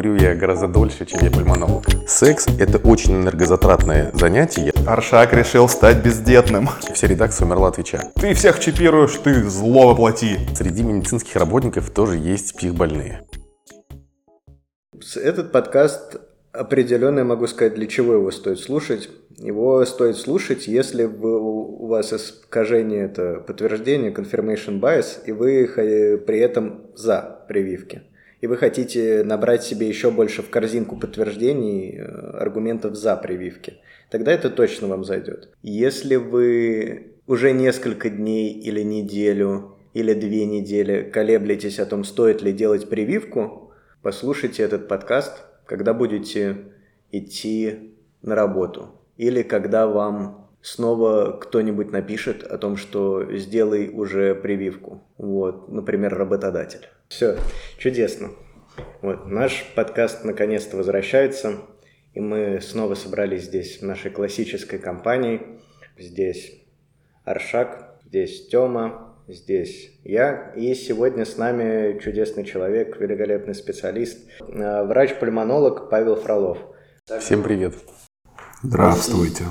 курю я гораздо дольше, чем я пульмонолог. Секс – это очень энергозатратное занятие. Аршак решил стать бездетным. Вся редакция умерла от ВИЧа. Ты всех чипируешь, ты зло воплоти. Среди медицинских работников тоже есть психбольные. Этот подкаст определенно, я могу сказать, для чего его стоит слушать. Его стоит слушать, если у вас искажение, это подтверждение, confirmation bias, и вы при этом за прививки и вы хотите набрать себе еще больше в корзинку подтверждений, э, аргументов за прививки, тогда это точно вам зайдет. Если вы уже несколько дней или неделю или две недели колеблетесь о том, стоит ли делать прививку, послушайте этот подкаст, когда будете идти на работу или когда вам снова кто-нибудь напишет о том, что сделай уже прививку. Вот, например, работодатель. Все, чудесно. Вот, наш подкаст наконец-то возвращается, и мы снова собрались здесь в нашей классической компании. Здесь Аршак, здесь Тёма, здесь я. И сегодня с нами чудесный человек, великолепный специалист, э, врач-пульмонолог Павел Фролов. Всем привет. Здравствуйте.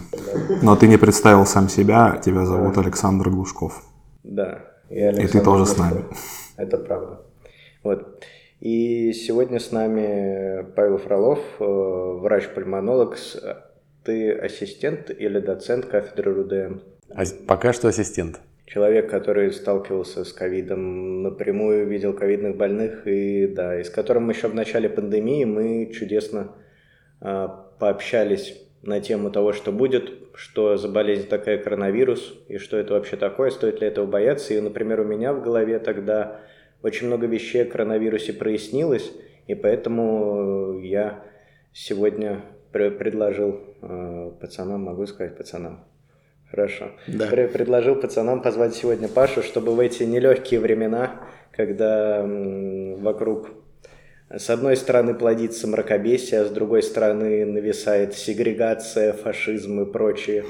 Но ты не представил сам себя, тебя зовут Александр Глушков. Да. И, и ты тоже с нами. Это правда. Вот. И сегодня с нами Павел Фролов, э, врач-пульмонолог. Ты ассистент или доцент кафедры РУДМ? А, пока что ассистент. Человек, который сталкивался с ковидом напрямую, видел ковидных больных, и да, и с которым еще в начале пандемии мы чудесно э, пообщались на тему того, что будет, что за болезнь такая коронавирус, и что это вообще такое, стоит ли этого бояться. И, например, у меня в голове тогда очень много вещей о коронавирусе прояснилось, и поэтому я сегодня предложил э, пацанам, могу сказать пацанам, Хорошо. Да. Предложил пацанам позвать сегодня Пашу, чтобы в эти нелегкие времена, когда вокруг с одной стороны плодится мракобесие, а с другой стороны нависает сегрегация, фашизм и прочие,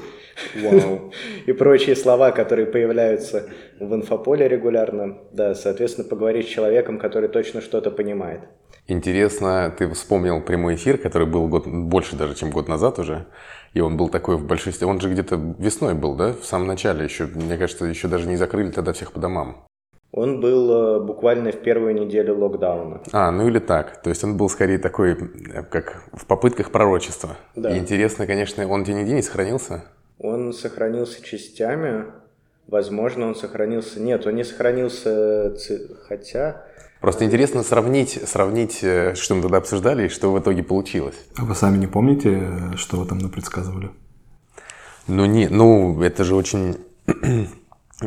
Вау. и прочие слова, которые появляются в инфополе регулярно. Да, соответственно, поговорить с человеком, который точно что-то понимает. Интересно, ты вспомнил прямой эфир, который был год, больше даже, чем год назад уже. И он был такой в большинстве. Он же где-то весной был, да? В самом начале еще. Мне кажется, еще даже не закрыли тогда всех по домам. Он был э, буквально в первую неделю локдауна. А, ну или так. То есть он был скорее такой, э, как в попытках пророчества. Да. И интересно, конечно, он тебе нигде не сохранился? Он сохранился частями. Возможно, он сохранился... Нет, он не сохранился, хотя... Просто интересно сравнить, сравнить, э, что мы тогда обсуждали и что в итоге получилось. А вы сами не помните, что вы там напредсказывали? Ну, не, ну, это же очень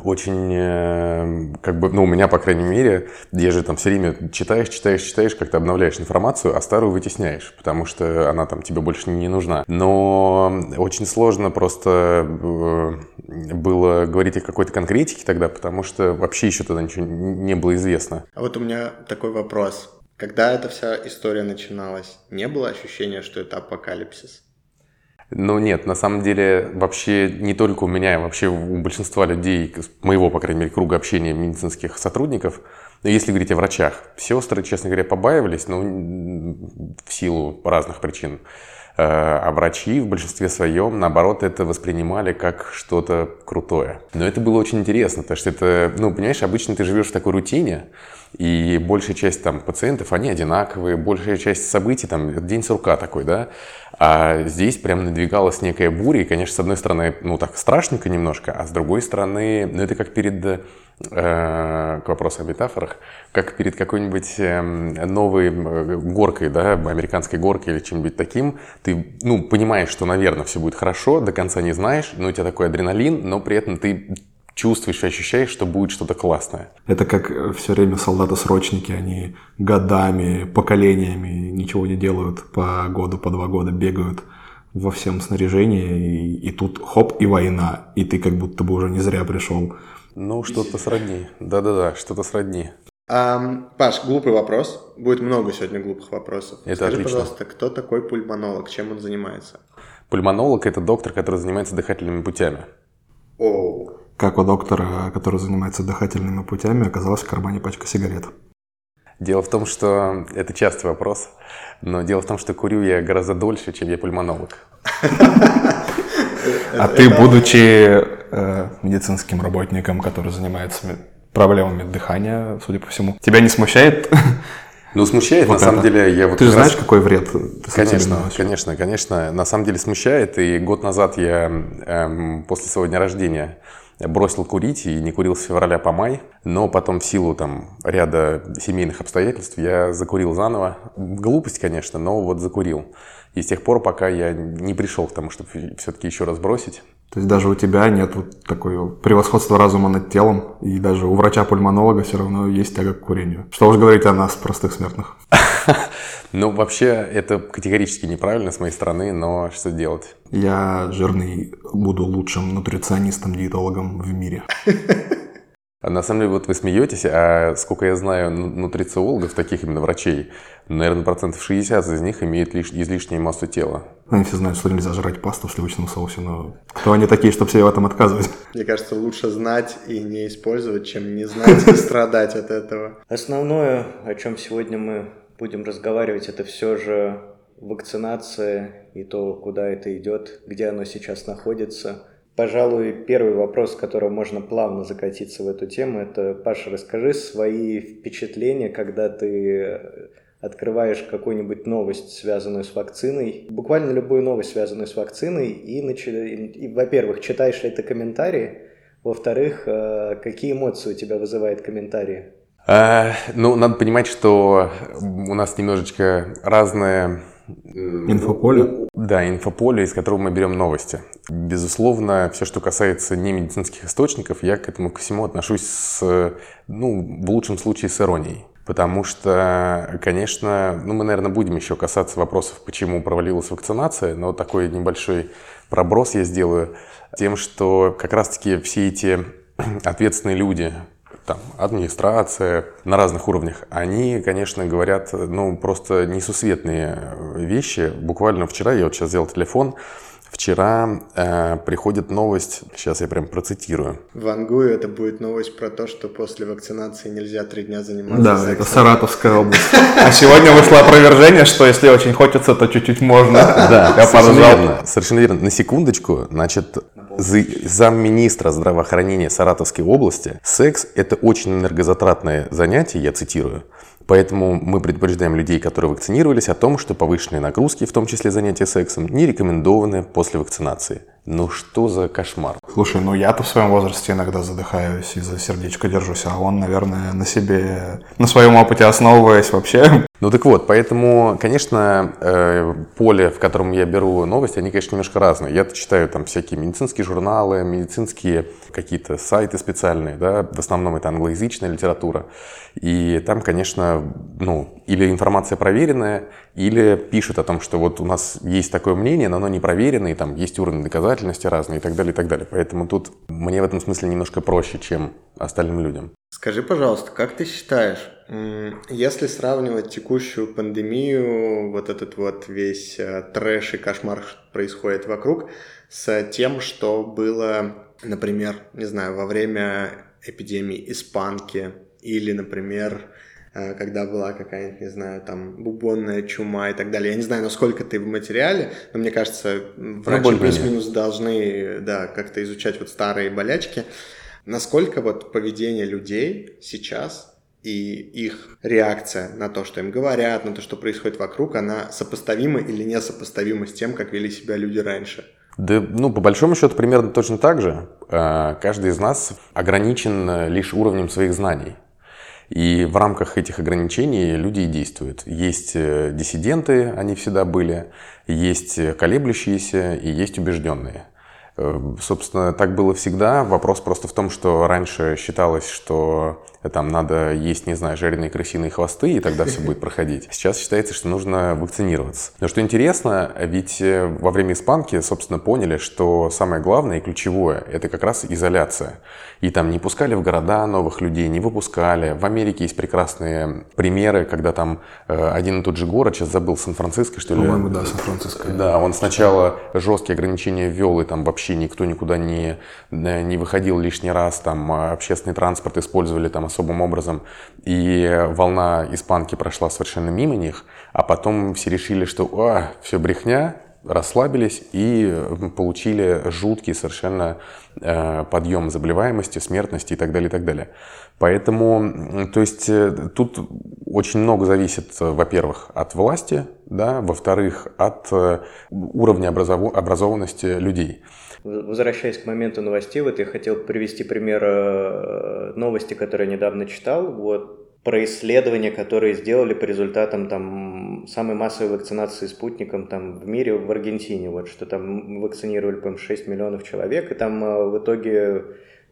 очень, э, как бы, ну, у меня, по крайней мере, я же там все время читаешь, читаешь, читаешь, как-то обновляешь информацию, а старую вытесняешь, потому что она там тебе больше не нужна. Но очень сложно просто э, было говорить о какой-то конкретике тогда, потому что вообще еще тогда ничего не было известно. А вот у меня такой вопрос. Когда эта вся история начиналась, не было ощущения, что это апокалипсис? Ну нет, на самом деле вообще не только у меня, вообще у большинства людей, моего, по крайней мере, круга общения медицинских сотрудников, но если говорить о врачах, сестры, честно говоря, побаивались, но в силу разных причин. Э, а врачи в большинстве своем, наоборот, это воспринимали как что-то крутое. Но это было очень интересно, потому что это, ну, понимаешь, обычно ты живешь в такой рутине, и большая часть там пациентов, они одинаковые, большая часть событий, там, день сурка такой, да, а здесь прям надвигалась некая буря, и, конечно, с одной стороны, ну, так страшненько немножко, а с другой стороны, ну, это как перед, к вопросу о метафорах, как перед какой-нибудь э, новой э, горкой, да, американской горкой или чем-нибудь таким, ты, ну, понимаешь, что, наверное, все будет хорошо, до конца не знаешь, но у тебя такой адреналин, но при этом ты чувствуешь и ощущаешь, что будет что-то классное. Это как э, все время солдаты-срочники, они годами, поколениями ничего не делают, по году, по два года бегают во всем снаряжении, и, и тут хоп, и война, и ты как будто бы уже не зря пришел. Ну, что-то сродни. Да-да-да, что-то сродни. А, Паш, глупый вопрос. Будет много сегодня глупых вопросов. Это Скажи, отлично. пожалуйста, кто такой пульмонолог, чем он занимается? Пульмонолог – это доктор, который занимается дыхательными путями. О, как у доктора, который занимается дыхательными путями, оказалась в кармане пачка сигарет. Дело в том, что это частый вопрос, но дело в том, что курю я гораздо дольше, чем я пульмонолог. А ты, будучи э, медицинским работником, который занимается ми- проблемами дыхания, судя по всему, тебя не смущает? Ну, смущает, Вот на самом это. деле, я вот Ты же раз- знаешь, какой вред? ты Конечно, конечно, конечно. На самом деле смущает. И год назад я эм, после своего дня рождения бросил курить и не курил с февраля по май. Но потом в силу там ряда семейных обстоятельств я закурил заново. Глупость, конечно, но вот закурил. И с тех пор, пока я не пришел к тому, чтобы все-таки еще раз бросить. То есть даже у тебя нет вот такой превосходства разума над телом, и даже у врача-пульмонолога все равно есть тяга к курению. Что уж говорить о нас, простых смертных. Ну, вообще, это категорически неправильно с моей стороны, но что делать? Я жирный буду лучшим нутриционистом-диетологом в мире. А На самом деле, вот вы смеетесь, а сколько я знаю ну- нутрициологов, таких именно врачей, наверное, процентов 60 из них имеют лиш- излишнюю массу тела. Они все знают, что нельзя жрать пасту в сливочном соусе, но кто они такие, чтобы себе в этом отказывать? Мне кажется, лучше знать и не использовать, чем не знать и страдать от этого. Основное, о чем сегодня мы будем разговаривать, это все же вакцинация и то, куда это идет, где оно сейчас находится. Пожалуй, первый вопрос, с которого можно плавно закатиться в эту тему, это, Паша, расскажи свои впечатления, когда ты открываешь какую-нибудь новость, связанную с вакциной, буквально любую новость, связанную с вакциной, и, начи- и, во-первых, читаешь ли ты комментарии, во-вторых, э, какие эмоции у тебя вызывает комментарии? А, ну, надо понимать, что у нас немножечко разное... э, Инфополе? Да, инфополе, из которого мы берем новости. Безусловно, все, что касается не медицинских источников, я к этому ко всему отношусь с, ну, в лучшем случае с иронией. Потому что, конечно, ну, мы, наверное, будем еще касаться вопросов, почему провалилась вакцинация, но такой небольшой проброс я сделаю тем, что как раз-таки все эти ответственные люди, там, администрация на разных уровнях, они, конечно, говорят, ну, просто несусветные вещи. Буквально вчера, я вот сейчас взял телефон, вчера э, приходит новость, сейчас я прям процитирую. В Ангую это будет новость про то, что после вакцинации нельзя три дня заниматься Да, сексом. это Саратовская область. А сегодня вышло опровержение, что если очень хочется, то чуть-чуть можно. Да, совершенно верно. Совершенно верно. На секундочку, значит, замминистра здравоохранения Саратовской области, секс – это очень энергозатратное занятие, я цитирую. Поэтому мы предупреждаем людей, которые вакцинировались, о том, что повышенные нагрузки, в том числе занятия сексом, не рекомендованы после вакцинации. Ну что за кошмар? Слушай, ну я-то в своем возрасте иногда задыхаюсь и за сердечко держусь, а он, наверное, на себе, на своем опыте основываясь вообще. Ну так вот, поэтому, конечно, э, поле, в котором я беру новости, они, конечно, немножко разные. Я читаю там всякие медицинские журналы, медицинские какие-то сайты специальные, да, в основном это англоязычная литература. И там, конечно, ну, или информация проверенная, или пишут о том, что вот у нас есть такое мнение, но оно не проверено, и там есть уровень доказательности разные и так далее, и так далее. Поэтому тут мне в этом смысле немножко проще, чем остальным людям. Скажи, пожалуйста, как ты считаешь, если сравнивать текущую пандемию, вот этот вот весь э, трэш и кошмар, происходит вокруг, с тем, что было, например, не знаю, во время эпидемии испанки или, например, когда была какая-нибудь, не знаю, там, бубонная чума и так далее. Я не знаю, насколько ты в материале, но мне кажется, врачи более-менее. плюс-минус должны, да, как-то изучать вот старые болячки. Насколько вот поведение людей сейчас и их реакция на то, что им говорят, на то, что происходит вокруг, она сопоставима или несопоставима с тем, как вели себя люди раньше? Да, ну, по большому счету, примерно точно так же. Э, Каждый из нас ограничен э, лишь уровнем своих знаний. И в рамках этих ограничений люди и действуют. Есть э, диссиденты, они всегда были, есть э, колеблющиеся и есть убежденные. Э, Собственно, так было всегда. Вопрос просто в том, что раньше считалось, что там надо есть, не знаю, жареные крысиные хвосты, и тогда все будет проходить. Сейчас считается, что нужно вакцинироваться. Но что интересно, ведь э, во время испанки, собственно, поняли, что самое главное и ключевое – это как раз изоляция. И там не пускали в города новых людей, не выпускали. В Америке есть прекрасные примеры, когда там э, один и тот же город, сейчас забыл, Сан-Франциско, что ли? По-моему, да, Сан-Франциско. Да, он сначала жесткие ограничения ввел, и там вообще никто никуда не, не выходил лишний раз, там а, общественный транспорт использовали там особым образом, и волна испанки прошла совершенно мимо них, а потом все решили, что а, все брехня, расслабились и получили жуткий совершенно э, подъем заболеваемости, смертности и так далее, и так далее. Поэтому, то есть, э, тут очень много зависит, во-первых, от власти, да, во-вторых, от э, уровня образов... образованности людей. Возвращаясь к моменту новостей, вот я хотел привести пример новости, которые я недавно читал. Вот про исследования, которые сделали по результатам там самой массовой вакцинации спутником там в мире в Аргентине, вот что там вакцинировали, по 6 миллионов человек, и там э, в итоге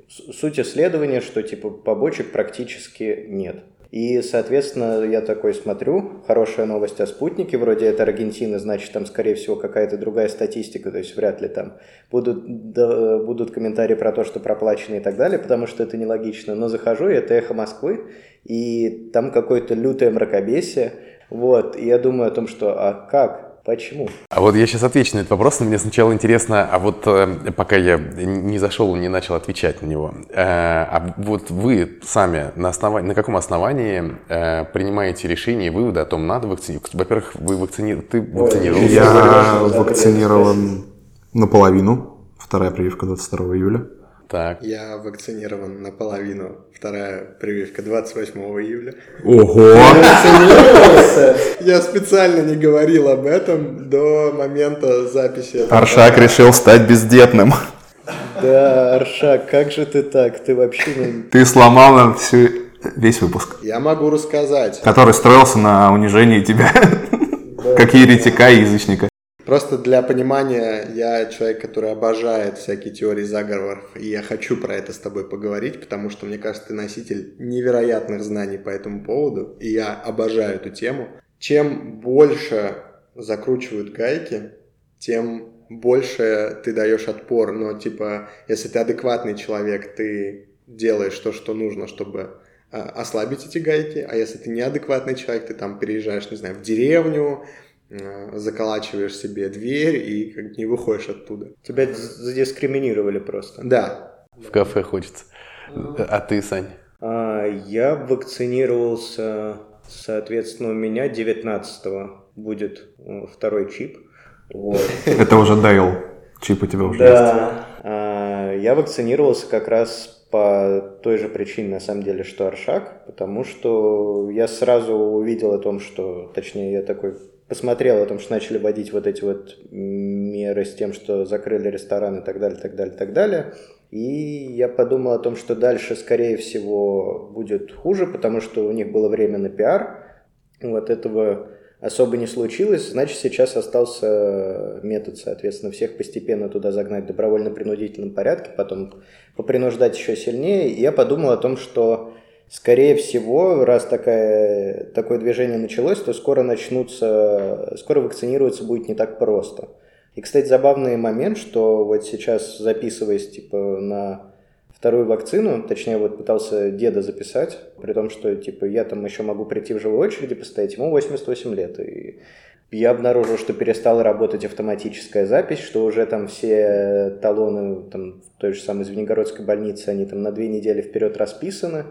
суть исследования, что типа побочек практически нет. И, соответственно, я такой смотрю, хорошая новость о спутнике, вроде это Аргентина, значит, там, скорее всего, какая-то другая статистика, то есть вряд ли там будут, да, будут комментарии про то, что проплачено и так далее, потому что это нелогично. Но захожу, и это «Эхо Москвы», и там какое-то лютое мракобесие, вот, и я думаю о том, что, а как? Почему? А вот я сейчас отвечу на этот вопрос, но мне сначала интересно, а вот э, пока я не зашел, не начал отвечать на него, э, а вот вы сами на, основании, на каком основании э, принимаете решение и выводы о том, надо вакцинировать? Во-первых, вы вакцини... ты вакцинировался? Я вакцинирован наполовину, вторая прививка 22 июля. Так. Я вакцинирован наполовину. Вторая прививка 28 июля. Ого! Я специально не говорил об этом до момента записи. Аршак решил стать бездетным. Да, Аршак, как же ты так? Ты вообще не... Ты сломал нам всю, весь выпуск. Я могу рассказать. Который строился на унижении тебя. Как еретика и язычника. Просто для понимания, я человек, который обожает всякие теории заговоров, и я хочу про это с тобой поговорить, потому что, мне кажется, ты носитель невероятных знаний по этому поводу, и я обожаю эту тему. Чем больше закручивают гайки, тем больше ты даешь отпор. Но, типа, если ты адекватный человек, ты делаешь то, что нужно, чтобы а, ослабить эти гайки, а если ты неадекватный человек, ты там переезжаешь, не знаю, в деревню, заколачиваешь себе дверь и как не выходишь оттуда. Тебя задискриминировали просто. Да. В кафе хочется. А ты, Сань? А, я вакцинировался, соответственно, у меня 19-го будет э, второй чип. Вот. Это уже Дейл. Чип у тебя уже да. есть. Я вакцинировался как раз по той же причине, на самом деле, что Аршак, потому что я сразу увидел о том, что, точнее, я такой посмотрел о том, что начали вводить вот эти вот меры с тем, что закрыли рестораны и так далее, так далее, так далее. И я подумал о том, что дальше, скорее всего, будет хуже, потому что у них было время на пиар. Вот этого особо не случилось. Значит, сейчас остался метод, соответственно, всех постепенно туда загнать в добровольно-принудительном порядке, потом попринуждать еще сильнее. И я подумал о том, что Скорее всего, раз такая, такое движение началось, то скоро начнутся, скоро вакцинироваться будет не так просто. И, кстати, забавный момент, что вот сейчас записываясь типа на вторую вакцину, точнее вот пытался деда записать, при том, что типа я там еще могу прийти в живой очереди постоять, ему 88 лет, и я обнаружил, что перестала работать автоматическая запись, что уже там все талоны там, в той же самой Звенигородской больнице, они там на две недели вперед расписаны,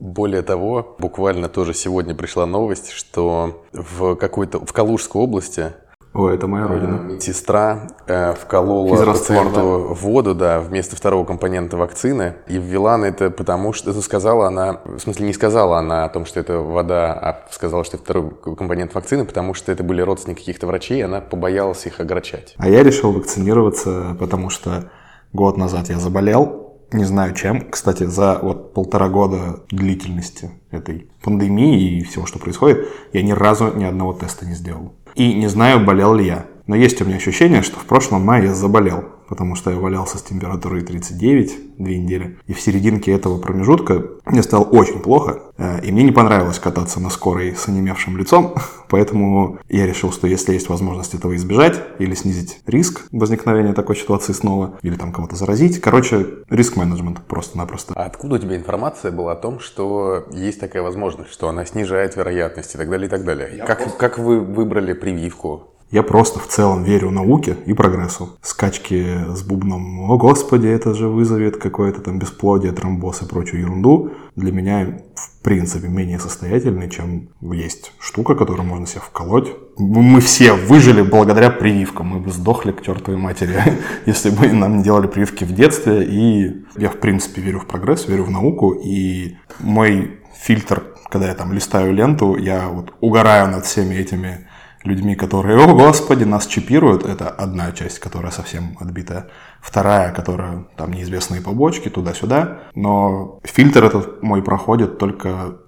более того, буквально тоже сегодня пришла новость, что в какой-то в Калужской области о, это моя родина. Медсестра э, вколола пациенту воду, да, вместо второго компонента вакцины. И ввела на это потому, что это сказала она, в смысле не сказала она о том, что это вода, а сказала, что это второй компонент вакцины, потому что это были родственники каких-то врачей, и она побоялась их огорчать. А я решил вакцинироваться, потому что год назад я заболел, не знаю чем. Кстати, за вот полтора года длительности этой пандемии и всего, что происходит, я ни разу ни одного теста не сделал. И не знаю, болел ли я. Но есть у меня ощущение, что в прошлом мае я заболел потому что я валялся с температурой 39 две недели. И в серединке этого промежутка мне стало очень плохо, э, и мне не понравилось кататься на скорой с онемевшим лицом, поэтому я решил, что если есть возможность этого избежать или снизить риск возникновения такой ситуации снова, или там кого-то заразить, короче, риск-менеджмент просто-напросто. А откуда у тебя информация была о том, что есть такая возможность, что она снижает вероятность и так далее, и так далее? как, просто... как вы выбрали прививку? Я просто в целом верю науке и прогрессу. Скачки с бубном «О, Господи, это же вызовет какое-то там бесплодие, тромбоз и прочую ерунду» для меня в принципе менее состоятельны, чем есть штука, которую можно себе вколоть. Мы все выжили благодаря прививкам. Мы бы сдохли к чертовой матери, если бы нам не делали прививки в детстве. И я в принципе верю в прогресс, верю в науку. И мой фильтр, когда я там листаю ленту, я вот угораю над всеми этими людьми, которые, о господи, нас чипируют, это одна часть, которая совсем отбитая. Вторая, которая там неизвестные побочки, туда-сюда. Но фильтр этот мой проходит только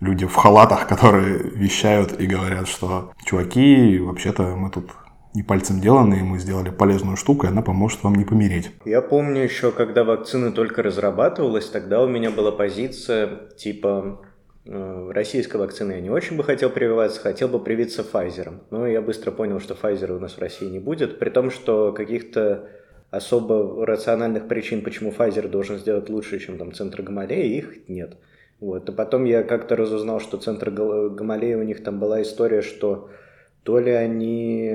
люди в халатах, которые вещают и говорят, что чуваки, вообще-то мы тут не пальцем деланные, мы сделали полезную штуку, и она поможет вам не помереть. Я помню еще, когда вакцина только разрабатывалась, тогда у меня была позиция типа российской вакцины я не очень бы хотел прививаться, хотел бы привиться Pfizer. Но я быстро понял, что Pfizer у нас в России не будет, при том, что каких-то особо рациональных причин, почему Pfizer должен сделать лучше, чем там центр Гамалея, их нет. Вот. И потом я как-то разузнал, что центр Гамалея у них там была история, что то ли они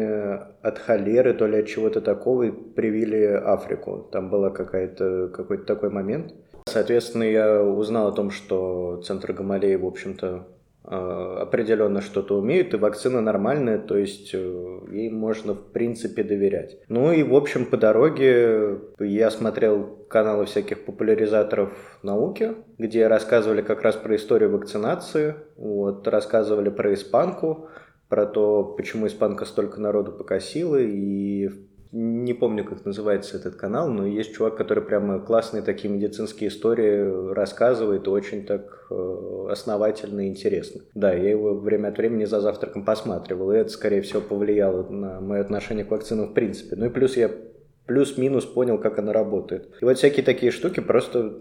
от холеры, то ли от чего-то такого привили Африку. Там была какая-то, какой-то такой момент. Соответственно, я узнал о том, что центр Гамалеи, в общем-то, э, определенно что-то умеют, и вакцина нормальная, то есть э, ей можно в принципе доверять. Ну и в общем по дороге я смотрел каналы всяких популяризаторов науки, где рассказывали как раз про историю вакцинации, вот, рассказывали про испанку, про то, почему испанка столько народу покосила, и не помню, как называется этот канал, но есть чувак, который прямо классные такие медицинские истории рассказывает, очень так э, основательно и интересно. Да, я его время от времени за завтраком посматривал, и это, скорее всего, повлияло на мое отношение к вакцинам в принципе. Ну и плюс я плюс-минус понял, как она работает. И вот всякие такие штуки просто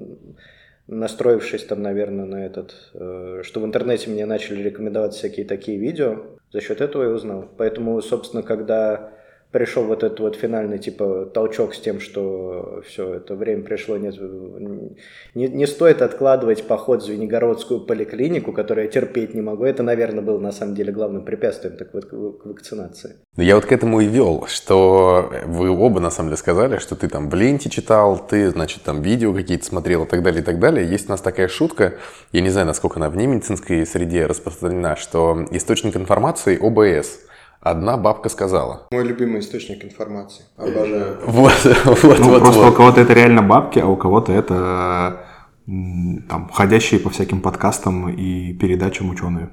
настроившись там, наверное, на этот, э, что в интернете мне начали рекомендовать всякие такие видео, за счет этого я узнал. Поэтому, собственно, когда пришел вот этот вот финальный типа толчок с тем, что все, это время пришло, нет, не, не стоит откладывать поход в Звенигородскую поликлинику, которую я терпеть не могу. Это, наверное, было на самом деле главным препятствием так вот, к вакцинации. Ну, я вот к этому и вел, что вы оба на самом деле сказали, что ты там в ленте читал, ты, значит, там видео какие-то смотрел и так далее, и так далее. Есть у нас такая шутка, я не знаю, насколько она в немедицинской среде распространена, что источник информации ОБС – Одна бабка сказала. Мой любимый источник информации. Обожаю. Вот, вот, ну, вот. Просто вот. у кого-то это реально бабки, а у кого-то это там ходящие по всяким подкастам и передачам ученые.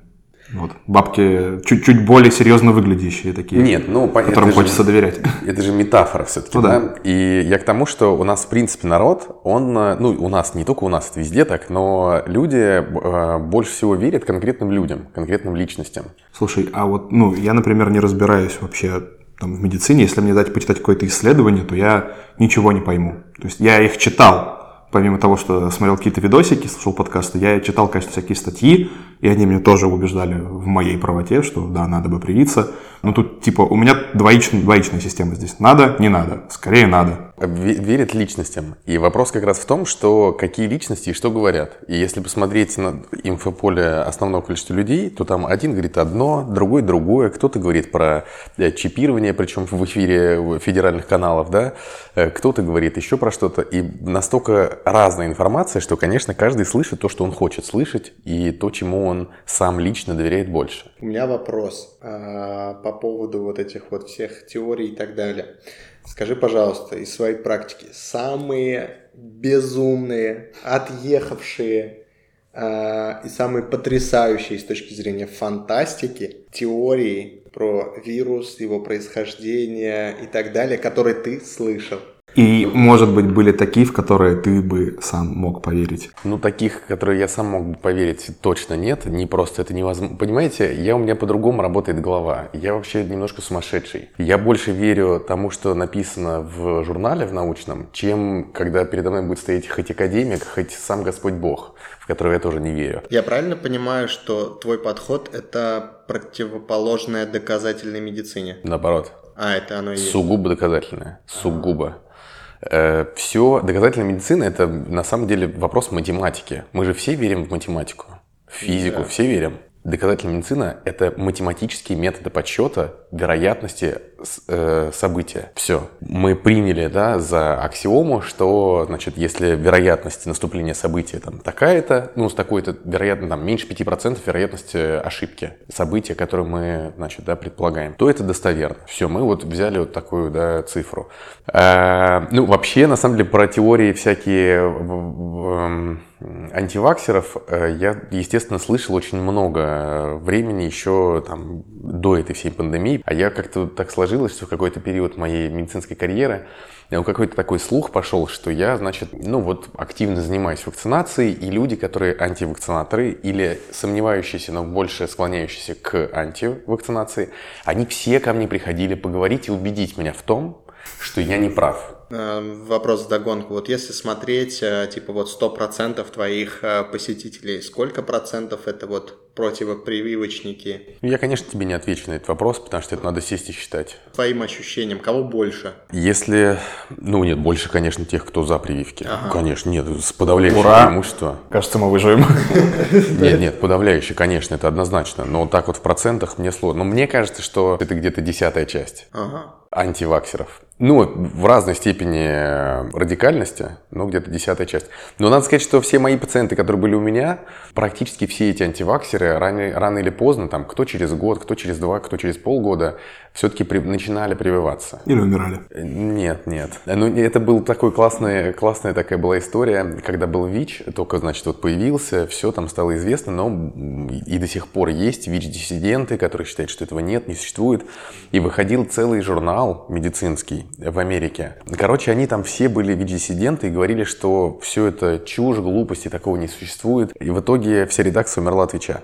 Вот. Бабки чуть-чуть более серьезно выглядящие такие, Нет, ну, которым хочется же, доверять. Это же метафора все-таки, ну, да? да? И я к тому, что у нас, в принципе, народ, он, ну, у нас, не только у нас, это везде так, но люди э, больше всего верят конкретным людям, конкретным личностям. Слушай, а вот, ну, я, например, не разбираюсь вообще там, в медицине, если мне дать почитать какое-то исследование, то я ничего не пойму. То есть я их читал, помимо того, что смотрел какие-то видосики, слушал подкасты, я читал, конечно, всякие статьи, и они меня тоже убеждали в моей правоте, что да, надо бы привиться. Но тут, типа, у меня двоичная, двоичная система здесь. Надо, не надо. Скорее надо. Верят личностям. И вопрос как раз в том, что какие личности и что говорят. И если посмотреть на инфополе основного количества людей, то там один говорит одно, другой другое. Кто-то говорит про э, чипирование, причем в эфире федеральных каналов, да. Э, кто-то говорит еще про что-то. И настолько разная информация, что, конечно, каждый слышит то, что он хочет слышать, и то, чему он сам лично доверяет больше. У меня вопрос а, по поводу вот этих вот всех теорий и так далее. Скажи, пожалуйста, из своей практики, самые безумные, отъехавшие э, и самые потрясающие с точки зрения фантастики теории про вирус, его происхождение и так далее, которые ты слышал. И, может быть, были такие, в которые ты бы сам мог поверить? Ну, таких, которые я сам мог бы поверить, точно нет. Не просто это невозможно. Понимаете, я, у меня по-другому работает голова. Я вообще немножко сумасшедший. Я больше верю тому, что написано в журнале, в научном, чем когда передо мной будет стоять хоть академик, хоть сам Господь Бог, в которого я тоже не верю. Я правильно понимаю, что твой подход – это противоположное доказательной медицине? Наоборот. А, это оно и есть. Сугубо доказательное. Сугубо. Э, все, доказательная медицина – это на самом деле вопрос математики. Мы же все верим в математику, в физику, да. все верим. Доказательная медицина – это математические методы подсчета вероятности события. Все. Мы приняли да, за аксиому, что значит, если вероятность наступления события там, такая-то, ну, с такой-то, вероятно, там, меньше 5% вероятность ошибки события, которое мы значит, да, предполагаем, то это достоверно. Все, мы вот взяли вот такую да, цифру. А, ну, вообще, на самом деле, про теории всякие антиваксеров э, я, естественно, слышал очень много времени еще там, до этой всей пандемии. А я как-то так сложилось, что в какой-то период моей медицинской карьеры какой-то такой слух пошел, что я, значит, ну вот активно занимаюсь вакцинацией, и люди, которые антивакцинаторы или сомневающиеся, но больше склоняющиеся к антивакцинации, они все ко мне приходили поговорить и убедить меня в том, что я не прав. Эм, вопрос догонку. Вот если смотреть, э, типа вот 100% твоих э, посетителей, сколько процентов это вот противопрививочники? Я, конечно, тебе не отвечу на этот вопрос, потому что это надо сесть и считать. Твоим ощущениям, кого больше? Если, ну нет, больше, конечно, тех, кто за прививки. Ага. Конечно, нет, с подавляющим Ура! преимуществом. Кажется, мы выживем. Нет, нет, подавляющий, конечно, это однозначно. Но так вот в процентах мне сложно. Но мне кажется, что это где-то десятая часть. Ага антиваксеров. Ну, в разной степени радикальности, но где-то десятая часть. Но надо сказать, что все мои пациенты, которые были у меня, практически все эти антиваксеры рано, рано или поздно, там, кто через год, кто через два, кто через полгода, все-таки при, начинали прививаться. Или умирали? Нет, нет. Ну, это был такой классный, классная такая была история, когда был ВИЧ, только, значит, вот появился, все там стало известно, но и до сих пор есть ВИЧ-диссиденты, которые считают, что этого нет, не существует. И выходил целый журнал медицинский в Америке. Короче, они там все были ВИЧ-диссиденты и говорили, что все это чушь, глупости, такого не существует. И в итоге вся редакция умерла от ВИЧа.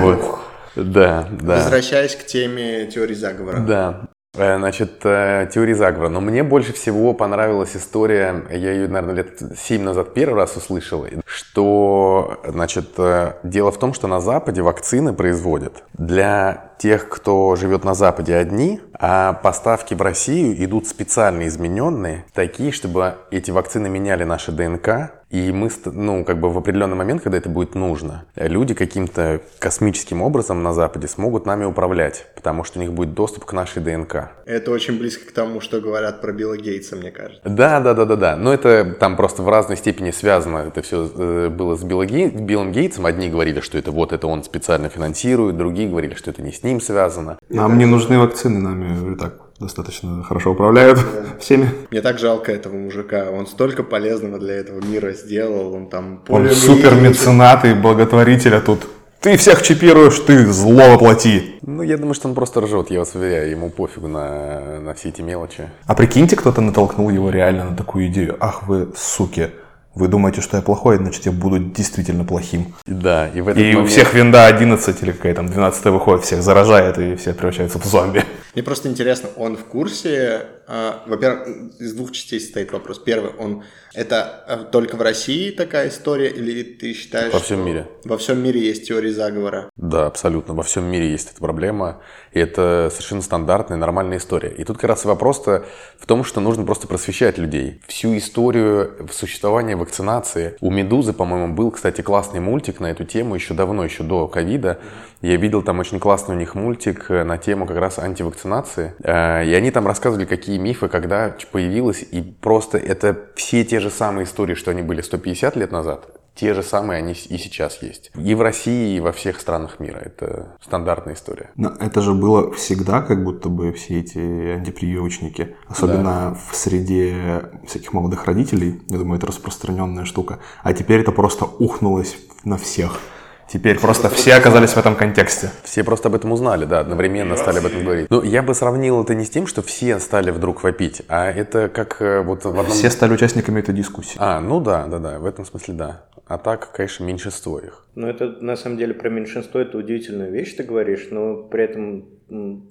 Вот. Да, да. Возвращаясь к теме теории заговора. Да. Э, значит, э, теория заговора. Но мне больше всего понравилась история, я ее, наверное, лет 7 назад первый раз услышал, что, значит, э, дело в том, что на Западе вакцины производят для тех, кто живет на Западе одни, а поставки в Россию идут специально измененные, такие, чтобы эти вакцины меняли наши ДНК, и мы, ну, как бы в определенный момент, когда это будет нужно, люди каким-то космическим образом на Западе смогут нами управлять, потому что у них будет доступ к нашей ДНК. Это очень близко к тому, что говорят про Билла Гейтса, мне кажется. Да, да, да, да, да. Но это там просто в разной степени связано. Это все э, было с Билла Гей... Биллом Гейтсом. Одни говорили, что это вот это он специально финансирует, другие говорили, что это не с ним связано. Нам не нужны вакцины, нами и так достаточно хорошо управляют да. всеми. Мне так жалко этого мужика. Он столько полезного для этого мира сделал. Он там... Он супер меценат и благотворитель, а тут ты всех чипируешь, ты зло воплоти. Ну, я думаю, что он просто ржет, я вас уверяю, ему пофигу на, на все эти мелочи. А прикиньте, кто-то натолкнул его реально на такую идею. Ах вы, суки. Вы думаете, что я плохой, значит, я буду действительно плохим. Да, и в этот И момент... у всех винда 11 или какая там 12 выходит, всех заражает, и все превращаются в зомби. Мне просто интересно, он в курсе, во-первых, из двух частей состоит вопрос. Первый, он это э, только в России такая история, или ты считаешь, Во всем мире. Во всем мире есть теория заговора? Да, абсолютно. Во всем мире есть эта проблема. И это совершенно стандартная, нормальная история. И тут как раз вопрос-то в том, что нужно просто просвещать людей. Всю историю существования вакцинации. У «Медузы», по-моему, был, кстати, классный мультик на эту тему еще давно, еще до ковида. Я видел там очень классный у них мультик на тему как раз антивакцинации. Э, и они там рассказывали, какие мифы, когда появилось. И просто это все те же самые истории, что они были 150 лет назад, те же самые они и сейчас есть. И в России, и во всех странах мира. Это стандартная история. Но это же было всегда, как будто бы все эти антипрививочники. Особенно да. в среде всяких молодых родителей. Я думаю, это распространенная штука. А теперь это просто ухнулось на всех. Теперь просто все оказались в этом контексте. Все просто об этом узнали, да, одновременно стали об этом говорить. Ну, я бы сравнил это не с тем, что все стали вдруг вопить, а это как э, вот в одном... Все стали участниками этой дискуссии. А, ну да, да, да, в этом смысле да. А так, конечно, меньшинство их. Ну, это на самом деле про меньшинство, это удивительная вещь, ты говоришь, но при этом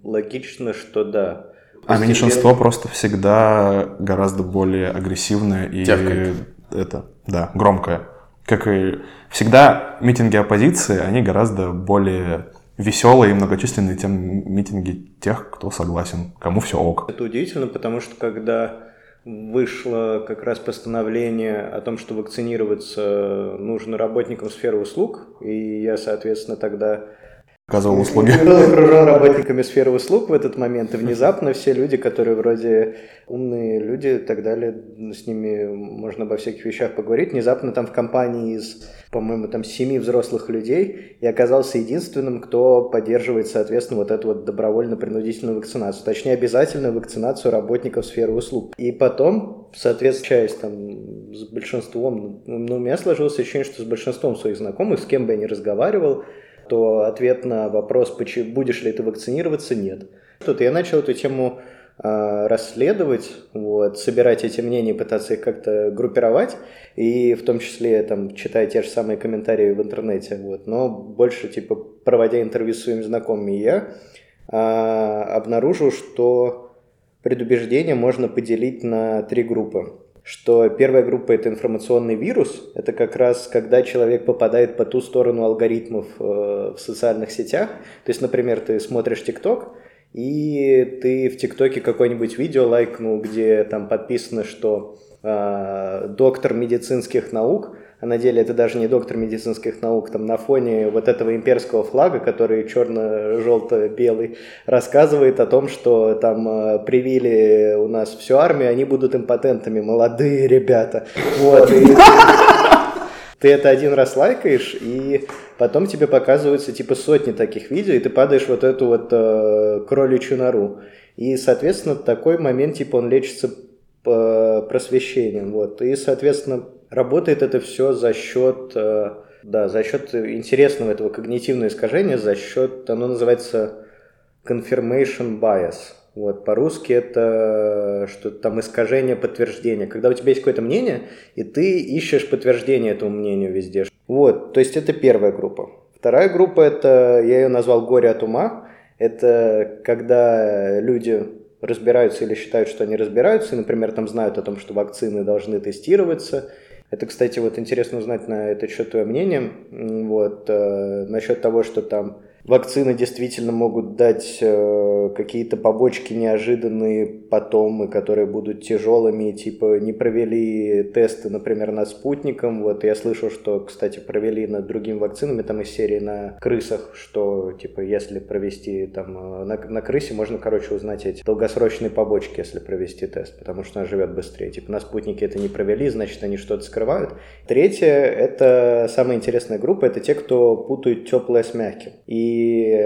логично, что да. А меньшинство просто всегда гораздо более агрессивное и Тявкает. это, да, громкое. Как и всегда, митинги оппозиции, они гораздо более веселые и многочисленные, чем митинги тех, кто согласен, кому все ок. Это удивительно, потому что когда вышло как раз постановление о том, что вакцинироваться нужно работникам сферы услуг, и я, соответственно, тогда Оказывал услуги. был окружен работниками сферы услуг в этот момент, и внезапно все люди, которые вроде умные люди и так далее, с ними можно обо всяких вещах поговорить, внезапно там в компании из, по-моему, там семи взрослых людей я оказался единственным, кто поддерживает, соответственно, вот эту вот добровольно-принудительную вакцинацию, точнее, обязательную вакцинацию работников сферы услуг. И потом, соответственно, там с большинством, ну, у меня сложилось ощущение, что с большинством своих знакомых, с кем бы я ни разговаривал, то ответ на вопрос, будешь ли ты вакцинироваться, нет. Тут я начал эту тему э, расследовать, вот, собирать эти мнения, пытаться их как-то группировать, и в том числе там, читая те же самые комментарии в интернете, вот, но больше типа проводя интервью с своими знакомыми, я э, обнаружил, что предубеждение можно поделить на три группы что первая группа это информационный вирус. Это как раз когда человек попадает по ту сторону алгоритмов э, в социальных сетях. То есть, например, ты смотришь ТикТок, и ты в ТикТоке какое-нибудь видео лайкнул, где там подписано, что э, доктор медицинских наук а на деле это даже не доктор медицинских наук, там на фоне вот этого имперского флага, который черно-желто-белый, рассказывает о том, что там э, привили у нас всю армию, они будут импотентами, молодые ребята. Вот, и ты это один раз лайкаешь, и потом тебе показываются типа сотни таких видео, и ты падаешь вот эту вот э, кроличью нору. И, соответственно, такой момент, типа, он лечится э, просвещением, вот. И, соответственно, Работает это все за счет, э, да, за счет интересного этого когнитивного искажения, за счет, оно называется confirmation bias. Вот, по-русски это что-то там искажение подтверждения. Когда у тебя есть какое-то мнение, и ты ищешь подтверждение этому мнению везде. Вот, то есть это первая группа. Вторая группа это, я ее назвал горе от ума. Это когда люди разбираются или считают, что они разбираются, и, например, там знают о том, что вакцины должны тестироваться, это, кстати, вот интересно узнать на этот счет твое мнение. Вот, э, насчет того, что там вакцины действительно могут дать э, какие-то побочки неожиданные потом, и которые будут тяжелыми, типа не провели тесты, например, над спутником. Вот я слышал, что, кстати, провели над другими вакцинами, там из серии на крысах, что типа если провести там э, на, на крысе, можно, короче, узнать эти долгосрочные побочки, если провести тест, потому что она живет быстрее. Типа на спутнике это не провели, значит они что-то скрывают. Третье, это самая интересная группа, это те, кто путают теплое с мягким. И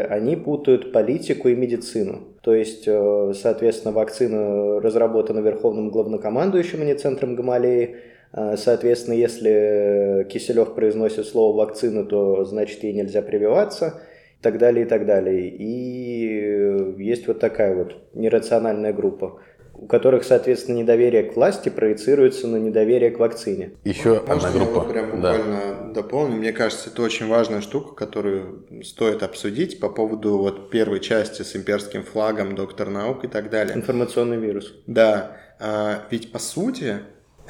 они путают политику и медицину. То есть, э, соответственно, вакцина разработана Верховным главнокомандующим, а не Центром Гамалеи. Э, соответственно, если Киселев произносит слово «вакцина», то значит ей нельзя прививаться и так далее, и так далее. И есть вот такая вот нерациональная группа у которых, соответственно, недоверие к власти проецируется на недоверие к вакцине. Еще Можно одна группа. Я вот прям буквально да. дополню. Мне кажется, это очень важная штука, которую стоит обсудить по поводу вот первой части с имперским флагом, доктор наук и так далее. Информационный вирус. Да. А, ведь по сути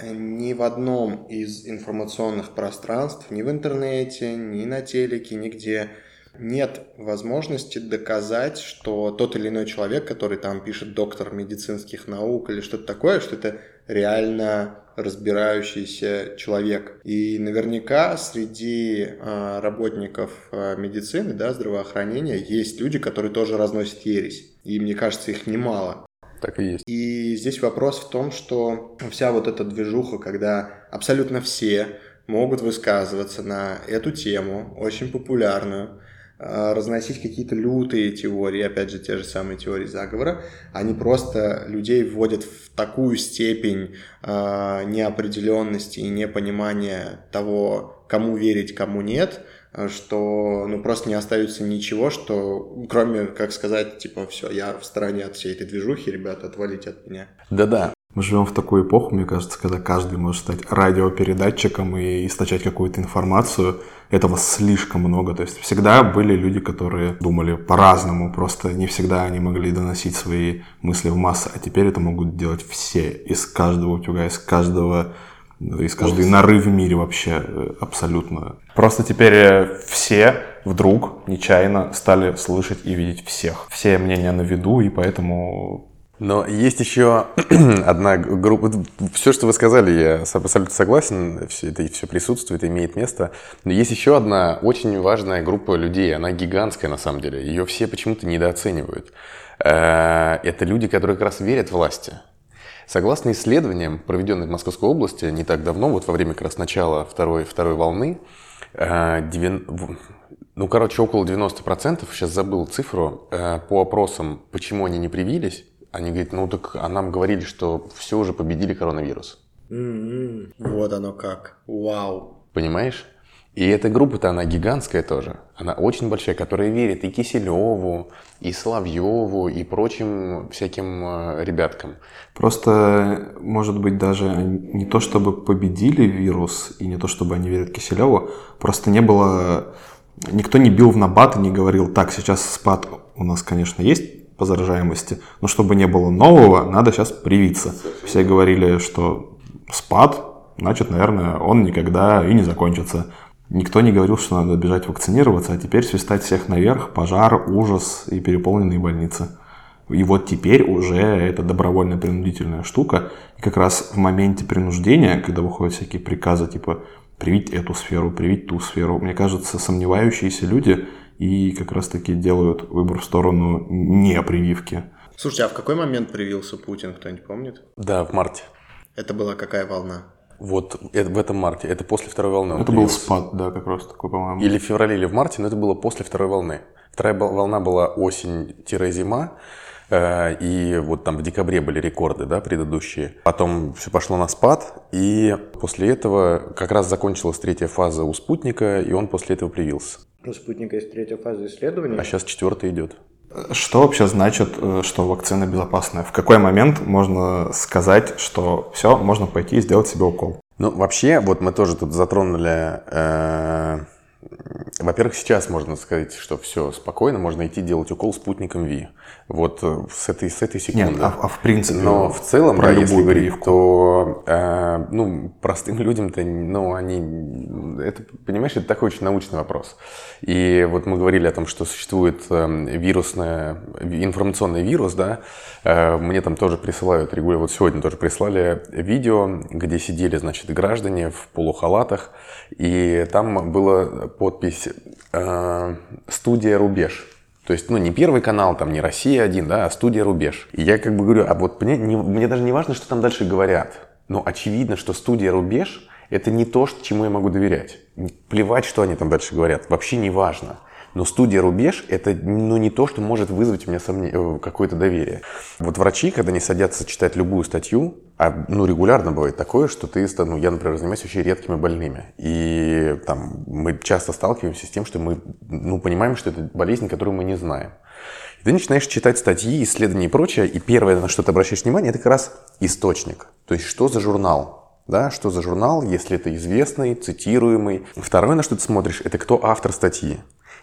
ни в одном из информационных пространств, ни в интернете, ни на телеке, нигде нет возможности доказать, что тот или иной человек, который там пишет доктор медицинских наук или что-то такое, что это реально разбирающийся человек. И наверняка среди э, работников э, медицины, да, здравоохранения есть люди, которые тоже разносят ересь. И мне кажется, их немало. Так и есть. И здесь вопрос в том, что вся вот эта движуха, когда абсолютно все могут высказываться на эту тему, очень популярную, а, разносить какие-то лютые теории, опять же, те же самые теории заговора, они просто людей вводят в такую степень э, неопределенности и непонимания того, кому верить, кому нет, что ну просто не остается ничего, что кроме, как сказать, типа, все, я в стороне от всей этой движухи, ребята, отвалите от меня. Да-да, мы живем в такую эпоху, мне кажется, когда каждый может стать радиопередатчиком и источать какую-то информацию. Этого слишком много. То есть всегда были люди, которые думали по-разному, просто не всегда они могли доносить свои мысли в массы, а теперь это могут делать все, из каждого утюга, из каждого из каждой норы в мире вообще э, абсолютно. Просто теперь э, все вдруг нечаянно стали слышать и видеть всех. Все мнения на виду, и поэтому Но есть еще одна группа. Все, что вы сказали, я абсолютно согласен. Все это все присутствует, имеет место. Но есть еще одна очень важная группа людей. Она гигантская на самом деле. Ее все почему-то недооценивают. Э, это люди, которые как раз верят власти. Согласно исследованиям, проведенным в Московской области не так давно, вот во время как раз начала второй, второй волны, 9, э, ну, короче, около 90%, сейчас забыл цифру, э, по опросам, почему они не привились, они говорят, ну так а нам говорили, что все уже победили коронавирус. Mm-hmm. Вот оно как. Вау. Понимаешь? И эта группа-то, она гигантская тоже. Она очень большая, которая верит и Киселеву, и Соловьеву, и прочим всяким э, ребяткам. Просто, может быть, даже не то, чтобы победили вирус, и не то, чтобы они верят Киселеву, просто не было... Никто не бил в набат и не говорил, так, сейчас спад у нас, конечно, есть, по заражаемости. Но чтобы не было нового, надо сейчас привиться. Все говорили, что спад, значит, наверное, он никогда и не закончится. Никто не говорил, что надо бежать вакцинироваться, а теперь свистать всех наверх, пожар, ужас и переполненные больницы. И вот теперь уже это добровольная принудительная штука. И как раз в моменте принуждения, когда выходят всякие приказы, типа привить эту сферу, привить ту сферу, мне кажется, сомневающиеся люди и как раз-таки делают выбор в сторону не прививки. Слушайте, а в какой момент привился Путин, кто-нибудь помнит? Да, в марте. Это была какая волна? Вот это, в этом марте. Это после второй волны. Это был спад, да, как раз такой, по-моему. Или в феврале, или в марте, но это было после второй волны. Вторая волна была осень-зима. Э, и вот там в декабре были рекорды, да, предыдущие. Потом все пошло на спад, и после этого как раз закончилась третья фаза у спутника, и он после этого привился. У спутника есть третья фаза исследования. А сейчас четвертая идет. Что вообще значит, э, что вакцина безопасная? В какой момент можно сказать, что все, можно пойти и сделать себе укол? Ну, вообще, вот мы тоже тут затронули э, во-первых, сейчас можно сказать, что все спокойно, можно идти делать укол спутником Ви. Вот э, с этой, с этой секунды. Нет, а, а в принципе. Но в целом, про да, если говорить, то э, ну, простым людям-то, ну, они. Это, понимаешь, это такой очень научный вопрос. И вот мы говорили о том, что существует э, вирусная, информационный вирус, да. Э, мне там тоже присылают регулярно, вот сегодня тоже прислали видео, где сидели, значит, граждане в полухалатах, и там была подпись э, «Студия Рубеж». То есть, ну, не Первый канал, там, не Россия один, да, а студия «Рубеж». И я как бы говорю, а вот мне, не, мне даже не важно, что там дальше говорят. Но очевидно, что студия «Рубеж» — это не то, чему я могу доверять. Плевать, что они там дальше говорят. Вообще не важно. Но студия «Рубеж» — это ну, не то, что может вызвать у меня сомнение, э, какое-то доверие. Вот врачи, когда они садятся читать любую статью, а ну, регулярно бывает такое, что ты, ну, я, например, занимаюсь очень редкими больными. И там мы часто сталкиваемся с тем, что мы ну, понимаем, что это болезнь, которую мы не знаем. И ты начинаешь читать статьи, исследования и прочее, и первое, на что ты обращаешь внимание, это как раз источник. То есть, что за журнал, да, что за журнал, если это известный, цитируемый. Второе, на что ты смотришь, это кто автор статьи.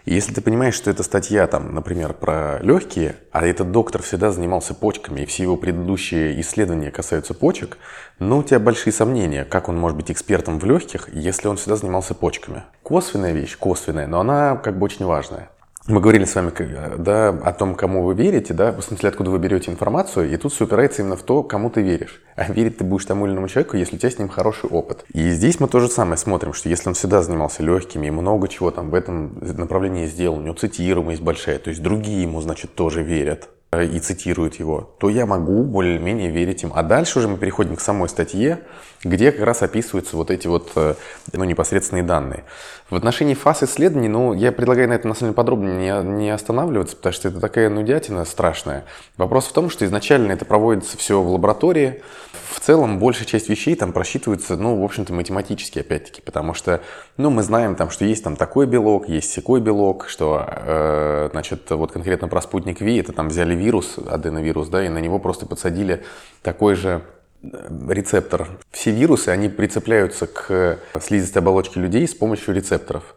Если ты понимаешь, что эта статья, там, например, про легкие, а этот доктор всегда занимался почками, и все его предыдущие исследования касаются почек, ну, у тебя большие сомнения, как он может быть экспертом в легких, если он всегда занимался почками. Косвенная вещь, косвенная, но она как бы очень важная. Мы говорили с вами да, о том, кому вы верите, да, в смысле, откуда вы берете информацию, и тут все упирается именно в то, кому ты веришь. А верить ты будешь тому или иному человеку, если у тебя с ним хороший опыт. И здесь мы то же самое смотрим, что если он всегда занимался легкими и много чего там в этом направлении сделал, у него цитируемость большая, то есть другие ему, значит, тоже верят э, и цитируют его, то я могу более-менее верить им. А дальше уже мы переходим к самой статье, где как раз описываются вот эти вот э, ну, непосредственные данные. В отношении фаз исследований, ну, я предлагаю на этом на самом деле подробно не, не останавливаться, потому что это такая нудятина страшная. Вопрос в том, что изначально это проводится все в лаборатории. В целом, большая часть вещей там просчитывается, ну, в общем-то, математически, опять-таки, потому что, ну, мы знаем там, что есть там такой белок, есть секой белок, что, э, значит, вот конкретно про спутник Ви, это там взяли вирус, аденовирус, да, и на него просто подсадили такой же рецептор. Все вирусы, они прицепляются к слизистой оболочке людей с помощью рецепторов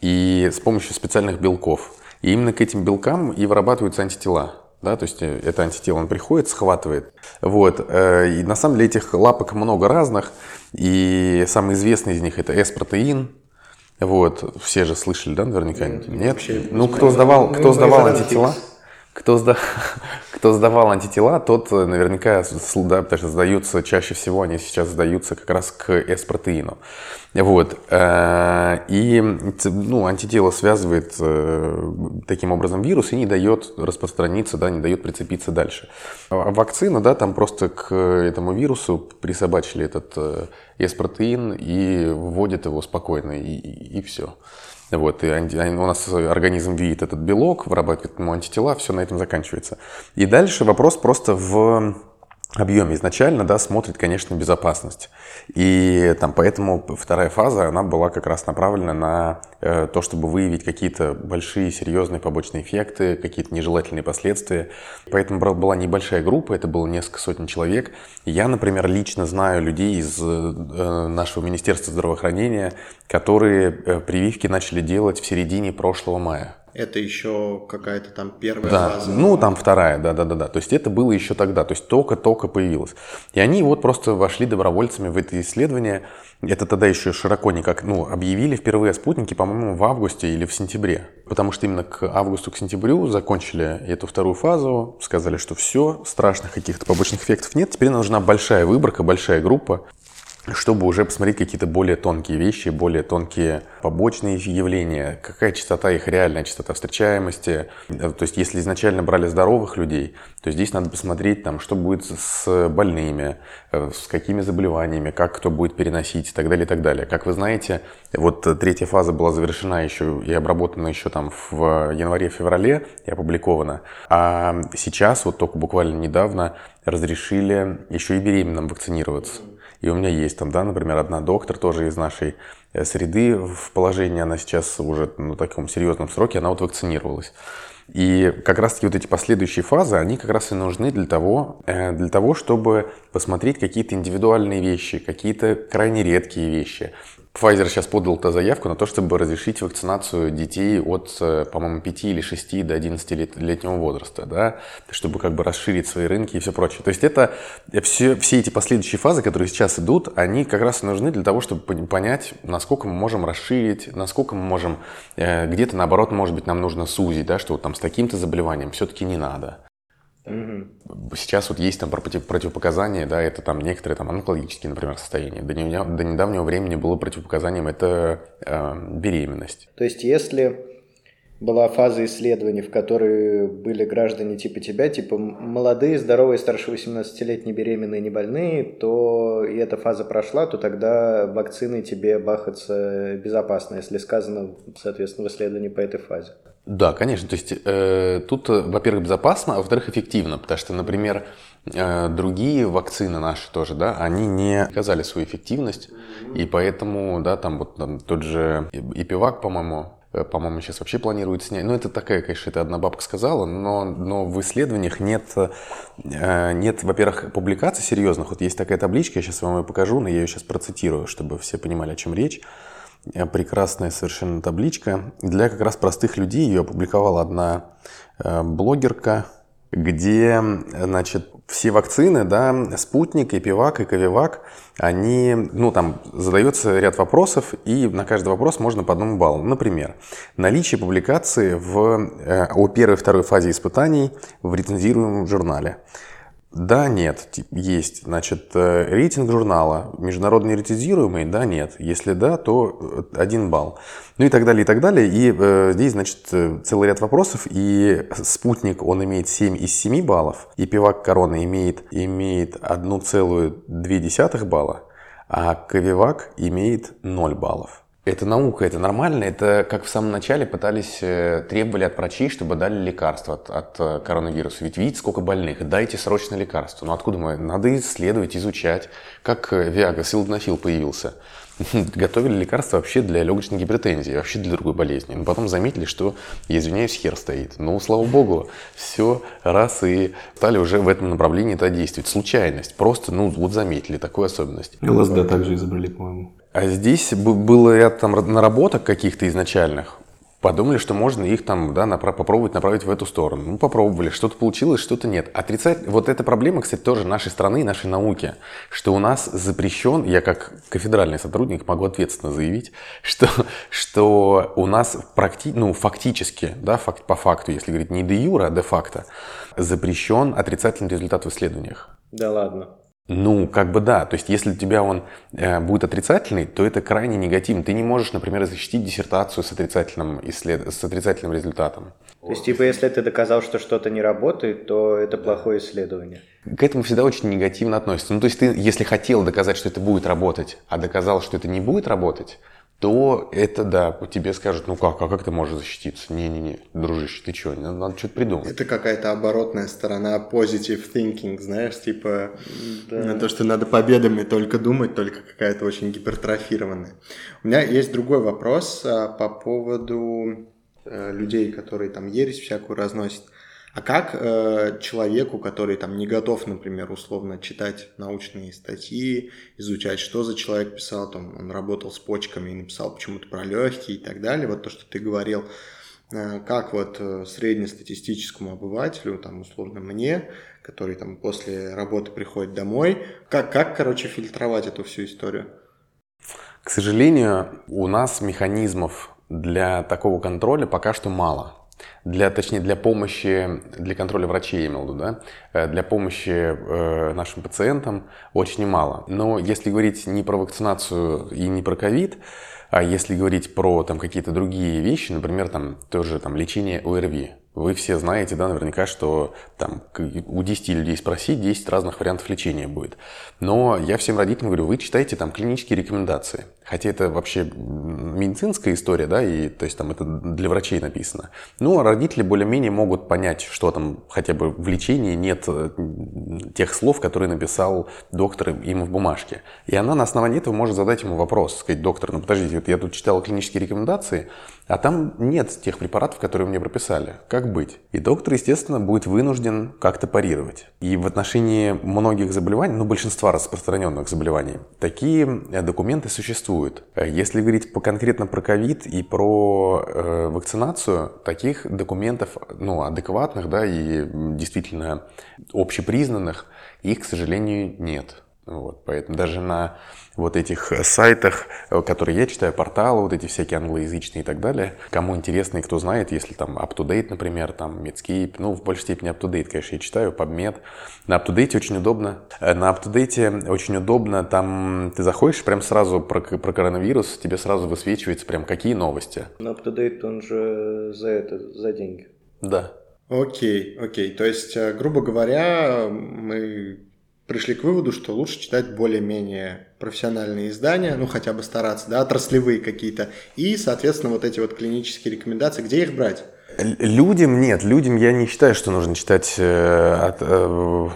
и с помощью специальных белков. И именно к этим белкам и вырабатываются антитела. Да, то есть э, это антитело, он приходит, схватывает. Вот. Э, и на самом деле этих лапок много разных. И самый известный из них это S-протеин. Вот. Все же слышали, да, наверняка? Нет? Нет? Ну, кто сдавал, кто сдавал антитела? Кто, сда... кто сдавал антитела, тот наверняка, да, потому сдаются чаще всего, они сейчас сдаются как раз к S-протеину. Вот. Э, и ну, антитело связывает э, таким образом вирус и не дает распространиться, да, не дает прицепиться дальше. А вакцина, да, там просто к этому вирусу присобачили этот S-протеин и вводят его спокойно, и, и, все. Вот, и у нас организм видит этот белок, вырабатывает ему антитела, все на этом заканчивается. И дальше вопрос просто в объеме изначально, да, смотрит, конечно, безопасность. И там поэтому вторая фаза, она была как раз направлена на э, то, чтобы выявить какие-то большие серьезные побочные эффекты, какие-то нежелательные последствия. Поэтому была небольшая группа, это было несколько сотен человек. Я, например, лично знаю людей из э, нашего Министерства здравоохранения, которые э, прививки начали делать в середине прошлого мая это еще какая-то там первая да, фаза. Ну, там вторая, да, да, да, да. То есть это было еще тогда, то есть только-только появилось. И они вот просто вошли добровольцами в это исследование. Это тогда еще широко никак, ну, объявили впервые спутники, по-моему, в августе или в сентябре. Потому что именно к августу, к сентябрю закончили эту вторую фазу, сказали, что все, страшных каких-то побочных эффектов нет. Теперь нужна большая выборка, большая группа чтобы уже посмотреть какие-то более тонкие вещи, более тонкие побочные явления, какая частота их реальная частота встречаемости. То есть, если изначально брали здоровых людей, то здесь надо посмотреть, там, что будет с больными, э, с какими заболеваниями, как кто будет переносить и так далее, и так далее. Как вы знаете, вот третья фаза была завершена еще и обработана еще там в январе-феврале и опубликована. А сейчас, вот только буквально недавно, разрешили еще и беременным вакцинироваться. И у меня есть там, да, например, одна доктор тоже из нашей э, среды в положении, она сейчас уже на таком серьезном сроке, она вот вакцинировалась. И как раз-таки вот эти последующие фазы, они как раз и нужны для того, э, для того чтобы посмотреть какие-то индивидуальные вещи, какие-то крайне редкие вещи, Pfizer сейчас подал -то заявку на то, чтобы разрешить вакцинацию детей от, э, по-моему, 5 или 6 до 11-летнего возраста, да, чтобы как бы расширить свои рынки и все прочее. То есть это все, все эти последующие фазы, которые сейчас идут, они как раз нужны для того, чтобы понять, насколько мы можем расширить, насколько мы можем, э, где-то наоборот, может быть, нам нужно сузить, да, что вот там с таким-то заболеванием все-таки не надо. Угу. Сейчас вот есть там против, противопоказания, да, это там некоторые там онкологические, например, состояния. До, не, до недавнего времени было противопоказанием это э, беременность. То есть если была фаза исследований, в которой были граждане типа тебя, типа молодые, здоровые, старше 18-летние, беременные, не больные, то и эта фаза прошла, то тогда вакцины тебе бахаться безопасно, если сказано, соответственно, в исследовании по этой фазе. Да, конечно. То есть э, тут, во-первых, безопасно, а во-вторых, эффективно. Потому что, например, э, другие вакцины наши тоже, да, они не оказали свою эффективность. И поэтому, да, там вот там, тот же Ипивак, по-моему, э, по-моему, сейчас вообще планируют снять. Ну, это такая, конечно, это одна бабка сказала, но, но в исследованиях нет, э, нет, во-первых, публикаций серьезных. Вот есть такая табличка, я сейчас вам ее покажу, но я ее сейчас процитирую, чтобы все понимали, о чем речь. Э, прекрасная совершенно табличка. Для как раз простых людей ее опубликовала одна э, блогерка, где, значит, все вакцины, да, Спутник, Эпивак и Ковивак, они, ну, там задается ряд вопросов, и на каждый вопрос можно по одному баллу. Например, наличие публикации в, э, о первой и второй фазе испытаний в рецензируемом журнале. Да, нет, есть. Значит, э, рейтинг журнала международный рецензируемый, да, нет. Если да, то э, один балл. Ну и так далее, и так далее. И э, здесь, значит, э, целый ряд вопросов. И спутник, он имеет 7 из 7 баллов. И пивак корона имеет, имеет 1,2 балла. А Ковивак имеет 0 баллов. Это наука, это нормально. Это как в самом начале пытались, э, требовали от врачей, чтобы дали лекарства от, от э, коронавируса. Ведь видите, сколько больных, дайте срочно лекарство. Ну откуда мы? Надо исследовать, изучать. Как э, Виага, силденафил появился. Готовили лекарства вообще для легочной гипертензии, вообще для другой болезни. Но потом заметили, что, я извиняюсь, хер стоит. Ну, слава богу, все раз и стали уже в этом направлении это действовать. Случайность. Просто, ну, вот заметили такую особенность. ЛСД также изобрели, по-моему. А здесь было ряд там наработок каких-то изначальных. подумали, что можно их там, да, направ- попробовать направить в эту сторону. Ну, попробовали, что-то получилось, что-то нет. Отрицать, вот эта проблема, кстати, тоже нашей страны и нашей науки, что у нас запрещен, я как кафедральный сотрудник могу ответственно заявить, что, что у нас практи, ну, фактически, да, факт, по факту, если говорить не де юра, а де факто, запрещен отрицательный результат в исследованиях. Да ладно. Ну, как бы да. То есть, если у тебя он э, будет отрицательный, то это крайне негативно. Ты не можешь, например, защитить диссертацию с отрицательным, исслед... с отрицательным результатом. То есть, типа, если ты доказал, что что-то не работает, то это плохое исследование. К этому всегда очень негативно относятся. Ну, то есть, ты, если хотел доказать, что это будет работать, а доказал, что это не будет работать, то это, да, тебе скажут, ну как, а как ты можешь защититься? Не-не-не, дружище, ты что, надо, надо что-то придумать. Это какая-то оборотная сторона positive thinking, знаешь, типа да. то, что надо победами только думать, только какая-то очень гипертрофированная. У меня есть другой вопрос а, по поводу э, людей, которые там ересь всякую разносят. А как э, человеку, который там не готов, например, условно читать научные статьи, изучать, что за человек писал, там он работал с почками и написал почему-то про легкие и так далее, вот то, что ты говорил, э, как вот э, среднестатистическому обывателю, там условно мне, который там после работы приходит домой, как, как короче, фильтровать эту всю историю? К сожалению, у нас механизмов для такого контроля пока что мало для, точнее, для помощи, для контроля врачей, я имел в виду, да, э, для помощи э, нашим пациентам очень немало. Но если говорить не про вакцинацию и не про ковид, а если говорить про там какие-то другие вещи, например, там тоже там лечение ОРВИ, вы все знаете, да, наверняка, что там у 10 людей спросить, 10 разных вариантов лечения будет. Но я всем родителям говорю, вы читайте там клинические рекомендации. Хотя это вообще медицинская история, да, и то есть там это для врачей написано. Ну, а родители более-менее могут понять, что там хотя бы в лечении нет э, тех слов, которые написал доктор им в бумажке. И она на основании этого может задать ему вопрос, сказать, доктор, ну подождите, вот я тут читал клинические рекомендации, а там нет тех препаратов, которые мне прописали. Как быть? И доктор, естественно, будет вынужден как-то парировать. И в отношении многих заболеваний, ну, большинства распространенных заболеваний, такие э, документы существуют. Э, если говорить по, конкретно про ковид и про э, вакцинацию, таких документов, ну, адекватных, да, и действительно общепризнанных, их, к сожалению, нет. Вот, поэтому даже на вот этих э, сайтах, э, которые я читаю, порталы, вот эти всякие англоязычные и так далее. Кому интересно и кто знает, если там UpToDate, например, там Medscape, ну, в большей степени UpToDate, конечно, я читаю, PubMed. На UpToDate очень удобно. Э, на UpToDate очень удобно, там ты заходишь, прям сразу про, про коронавирус, тебе сразу высвечивается прям какие новости. На UpToDate он же за это, за деньги. Да. Окей, окей. То есть, грубо говоря, мы пришли к выводу, что лучше читать более-менее профессиональные издания, ну хотя бы стараться, да, отраслевые какие-то, и, соответственно, вот эти вот клинические рекомендации, где их брать? Людям нет, людям я не считаю, что нужно читать, э, от, э,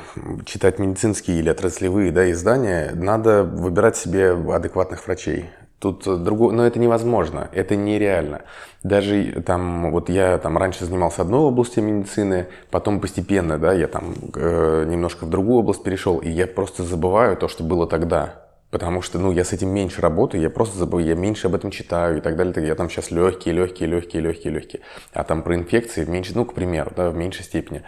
читать медицинские или отраслевые да, издания. Надо выбирать себе адекватных врачей. Тут другое, но это невозможно, это нереально. Даже там, вот я там раньше занимался одной областью медицины, потом постепенно, да, я там э, немножко в другую область перешел, и я просто забываю то, что было тогда. Потому что, ну, я с этим меньше работаю, я просто забываю, я меньше об этом читаю и так далее. Я там сейчас легкие, легкие, легкие, легкие, легкие. А там про инфекции меньше, ну, к примеру, да, в меньшей степени.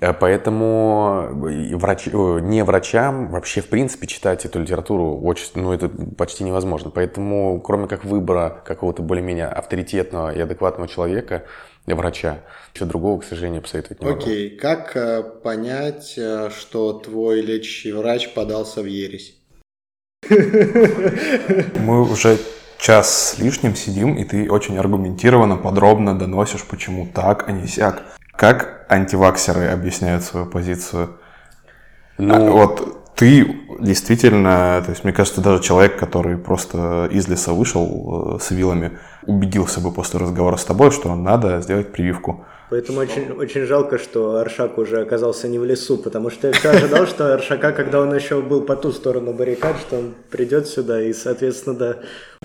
Э, поэтому врач, не врачам вообще в принципе читать эту литературу очень, ну, это почти невозможно. Поэтому кроме как выбора какого-то более-менее авторитетного и адекватного человека, врача, еще другого, к сожалению, посоветовать не могу. Окей, как э, понять, э, что твой лечащий врач подался в ересь? Мы уже час с лишним сидим, и ты очень аргументированно, подробно доносишь, почему так, а не сяк. Как антиваксеры объясняют свою позицию? Ну, а, вот ты действительно, то есть мне кажется, даже человек, который просто из леса вышел э, с вилами, убедился бы после разговора с тобой, что надо сделать прививку. Поэтому очень, очень жалко, что Аршак уже оказался не в лесу, потому что я все ожидал, что Аршака, когда он еще был по ту сторону баррикад, что он придет сюда и, соответственно, да,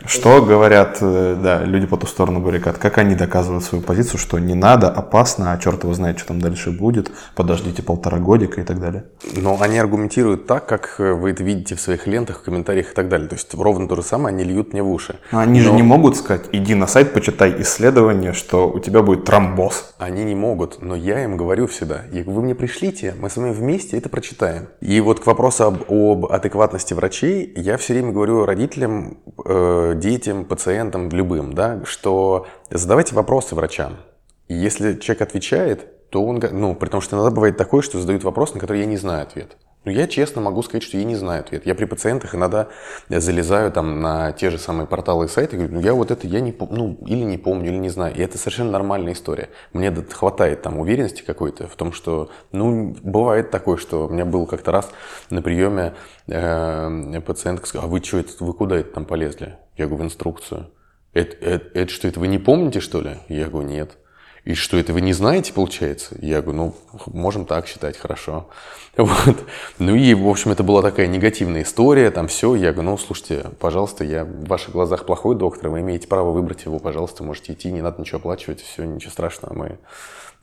Что говорят, э, да, люди по ту сторону баррикад? Как они доказывают свою позицию, что не надо, опасно, а черт его знает, что там дальше будет, подождите полтора годика и так далее? Но они аргументируют так, как э, вы это видите в своих лентах, в комментариях и так далее. То есть ровно то же самое они льют мне в уши. Но они Но же не могут сказать, иди на сайт, почитай исследование, что у тебя будет тромбоз. Они не могут, но я им говорю всегда. Вы мне пришлите, мы с вами вместе это прочитаем. И вот к вопросу об, об адекватности врачей, я все время говорю родителям, э, детям, пациентам, любым, да, что задавайте вопросы врачам. И если человек отвечает, то он, ну, при том, что иногда бывает такое, что задают вопрос, на который я не знаю ответ. Ну, я честно могу сказать, что я не знаю ответ. Я при пациентах иногда залезаю там на те же самые порталы и сайты и говорю, ну, я вот это, я не помню, ну, или не помню, или не знаю. И это совершенно нормальная история. Мне хватает там уверенности какой-то в том, что, ну, бывает такое, что у меня был как-то раз на приеме э, пациентка сказала, а вы что, это, вы куда это там полезли? Я говорю, в инструкцию. Это, это, это что, это вы не помните, что ли? Я говорю, нет. И что, это вы не знаете, получается? Я говорю, ну, можем так считать, хорошо. Вот. Ну и, в общем, это была такая негативная история, там все. Я говорю, ну, слушайте, пожалуйста, я в ваших глазах плохой доктор, вы имеете право выбрать его, пожалуйста, можете идти, не надо ничего оплачивать, все, ничего страшного, мы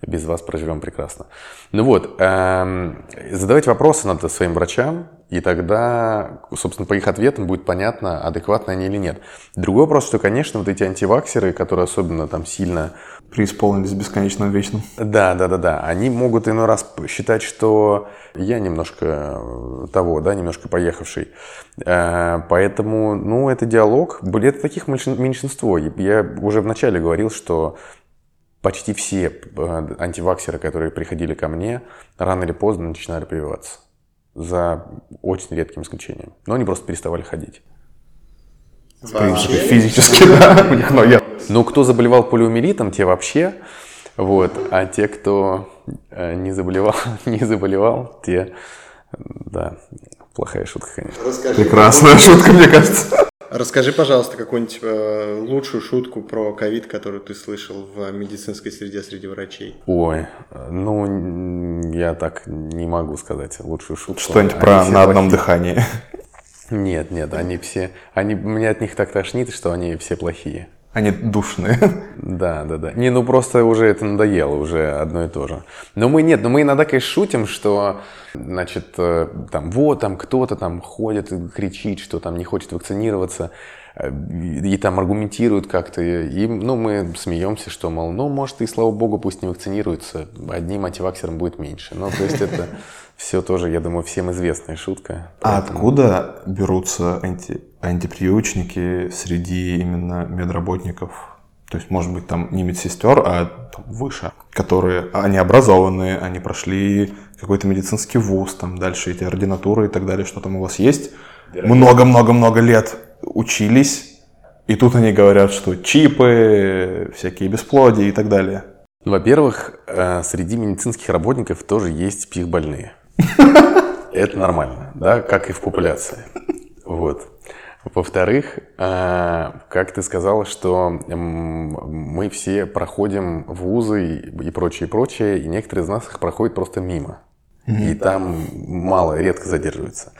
без вас проживем прекрасно. Ну вот, эм, задавать вопросы надо своим врачам, и тогда, собственно, по их ответам будет понятно, адекватны они или нет. Другой вопрос, что, конечно, вот эти антиваксеры, которые особенно там сильно Преисполнились бесконечным вечным. да, да, да, да. Они могут иной раз считать, что я немножко э, того, да, немножко поехавший. Э, Поэтому, ну, это диалог. Это таких меньшин- меньшинство. Я уже вначале говорил, что почти все э, антиваксеры, которые приходили ко мне, рано или поздно начинали прививаться. За очень редким исключением. Но они просто переставали ходить. В принципе, физически, да, у них ноги. Ну, кто заболевал полиомиелитом, те вообще. Вот. А те, кто э, не заболевал, не заболевал, те, да, плохая шутка, конечно. Прекрасная шутка, мне кажется. Расскажи, пожалуйста, какую-нибудь э, лучшую шутку про ковид, которую ты слышал в медицинской среде среди врачей. Ой, ну, я так не могу сказать лучшую шутку. Что-нибудь Они про на одном плохие. дыхании. Нет, нет, они все, они, мне от них так тошнит, что они все плохие. Они душные. Да, да, да. Не, ну просто уже это надоело, уже одно и то же. Но мы нет, но мы иногда, конечно, шутим, что, значит, э, там, вот, там кто-то там ходит и кричит, что там не хочет вакцинироваться, э, и, и там аргументируют как-то, и, ну, мы смеемся, что, мол, ну, может, и слава богу, пусть не вакцинируются, одним антиваксером будет меньше. Ну, то есть это все тоже, я думаю, всем известная шутка. А откуда берутся анти, антипрививочники среди именно медработников? То есть, может быть, там не медсестер, а там, выше, которые, они образованные, они прошли какой-то медицинский вуз, там дальше эти ординатуры и так далее, что там у вас есть. Много-много-много лет учились, и тут они говорят, что чипы, всякие бесплодия и так далее. Во-первых, э, среди медицинских работников тоже есть психбольные. Это нормально, да, как и в популяции. Вот. Во-вторых, э, как ты сказал, что мы все проходим вузы и прочее, и прочее, и некоторые из нас их проходят просто мимо. И там мало, редко задерживаются.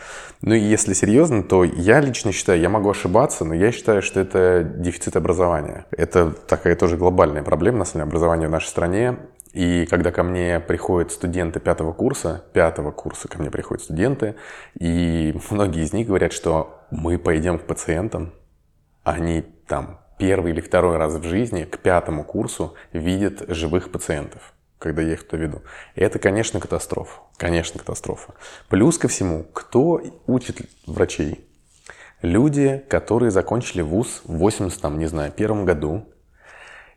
Ну и если серьезно, то я лично считаю, я могу ошибаться, но я считаю, что это дефицит образования. Это такая тоже глобальная проблема, на самом деле, образования в нашей стране. И когда ко мне приходят студенты пятого курса, пятого курса ко мне приходят студенты, и многие из них говорят, что мы пойдем к пациентам, они там первый или второй раз в жизни к пятому курсу видят живых пациентов, когда я их туда веду. Это, конечно, катастрофа. Конечно, катастрофа. Плюс ко всему, кто учит врачей? Люди, которые закончили вуз в 80, там, не знаю, первом году,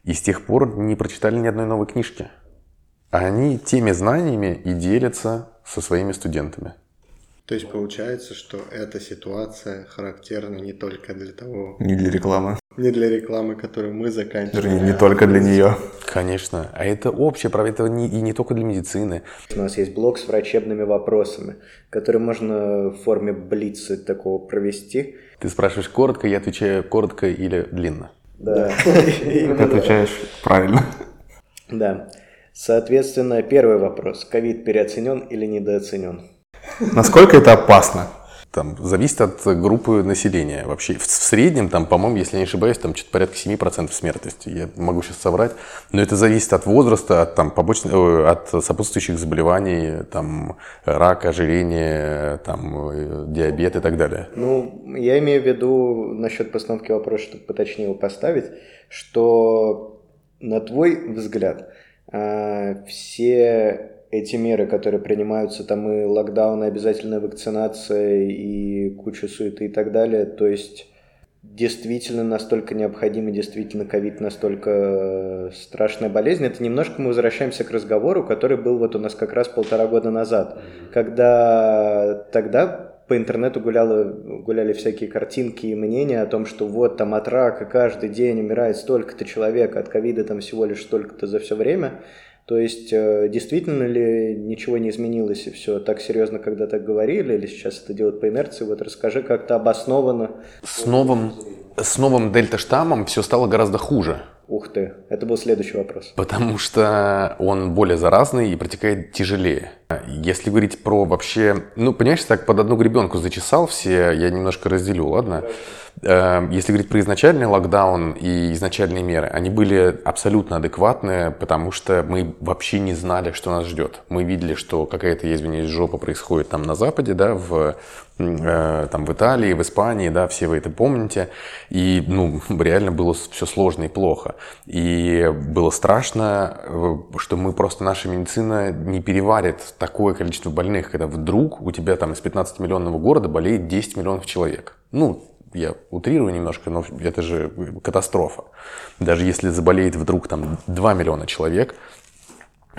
и с тех пор не прочитали ни одной новой книжки. Они теми знаниями и делятся со своими студентами. То есть получается, что эта ситуация характерна не только для того, Не для рекламы. не для рекламы, которую мы заканчиваем. Вернее, не только для нее. Конечно. А это общее право, это не, и не только для медицины. У нас есть блок с врачебными вопросами, который можно в форме блица такого провести. Ты спрашиваешь коротко, я отвечаю коротко или длинно. Да. Ты отвечаешь правильно. Да. Соответственно, первый вопрос. Ковид переоценен или недооценен? Насколько это опасно? там, зависит от группы населения вообще. В, в среднем, там, по-моему, если не ошибаюсь, там что-то порядка 7% смертности. Я могу сейчас соврать. Но это зависит от возраста, от, там, побочных, э, от сопутствующих заболеваний, там, рака, ожирения, там, э, диабет и так далее. Ну, я имею в виду насчет постановки вопроса, чтобы поточнее его поставить, что на твой взгляд все эти меры, которые принимаются, там и локдаун, и обязательная вакцинация, и куча суеты и так далее, то есть действительно настолько необходимы, действительно ковид настолько страшная болезнь. Это немножко мы возвращаемся к разговору, который был вот у нас как раз полтора года назад, когда тогда по интернету гуляло, гуляли всякие картинки и мнения о том, что вот там от рака каждый день умирает столько-то человек, от ковида там всего лишь столько-то за все время. То есть, э, действительно ли ничего не изменилось и все так серьезно, когда так говорили, или сейчас это делают по инерции? Вот расскажи как-то обоснованно. С новым, с новым дельта-штаммом все стало гораздо хуже. Ух ты, это был следующий вопрос. Потому что он более заразный и протекает тяжелее. Если говорить про вообще... Ну, понимаешь, так под одну гребенку зачесал все, я немножко разделю, ладно? Эм, если говорить про изначальный локдаун и изначальные меры, они были абсолютно адекватные, потому что мы вообще не знали, что нас ждет. Мы видели, что какая-то, извиняюсь, жопа происходит там на Западе, да, в, там в Италии, в Испании, да, все вы это помните. И, ну, реально было все сложно и плохо. И было страшно, э, что мы просто, наша медицина не переварит такое количество больных, когда вдруг у тебя там из 15-миллионного города болеет 10 миллионов человек. Ну, я утрирую немножко, но это же катастрофа. Даже если заболеет вдруг там 2 миллиона человек,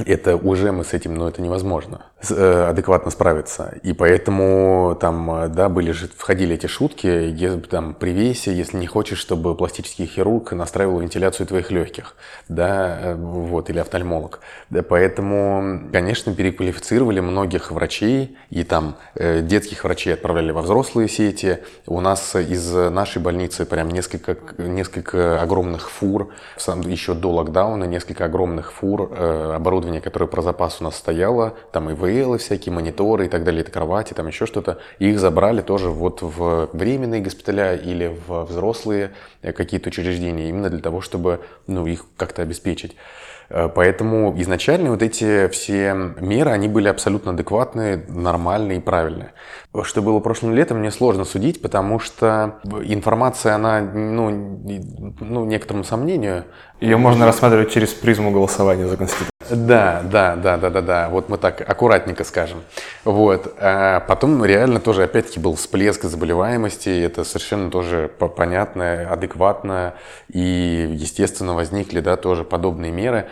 это уже мы с этим, но ну, это невозможно э, адекватно справиться. И поэтому там, э, да, были же, входили эти шутки, там, при весе, если не хочешь, чтобы пластический хирург настраивал вентиляцию твоих легких, да, э, вот, или офтальмолог. Да, поэтому, конечно, переквалифицировали многих врачей, и там детских врачей отправляли во взрослые сети. У нас из нашей больницы прям несколько, несколько огромных фур, еще до локдауна, несколько огромных фур оборудования оборудование, которое про запас у нас стояло, там ИВЛ, всякие мониторы и так далее, это кровати, там еще что-то, их забрали тоже вот в временные госпиталя или в взрослые э, какие-то учреждения, именно для того, чтобы ну, их как-то обеспечить. Э, поэтому изначально вот эти все меры, они были абсолютно адекватные, нормальные и правильные. Что было прошлым летом, мне сложно судить, потому что информация, она, ну, ну некоторому сомнению. Ее можно рассматривать через призму голосования за Конституцию. Да, да, да, да, да, да. Вот мы так аккуратненько скажем. Вот. А потом реально тоже опять-таки был всплеск заболеваемости. Это совершенно тоже понятно, адекватно. И, естественно, возникли, да, тоже подобные меры.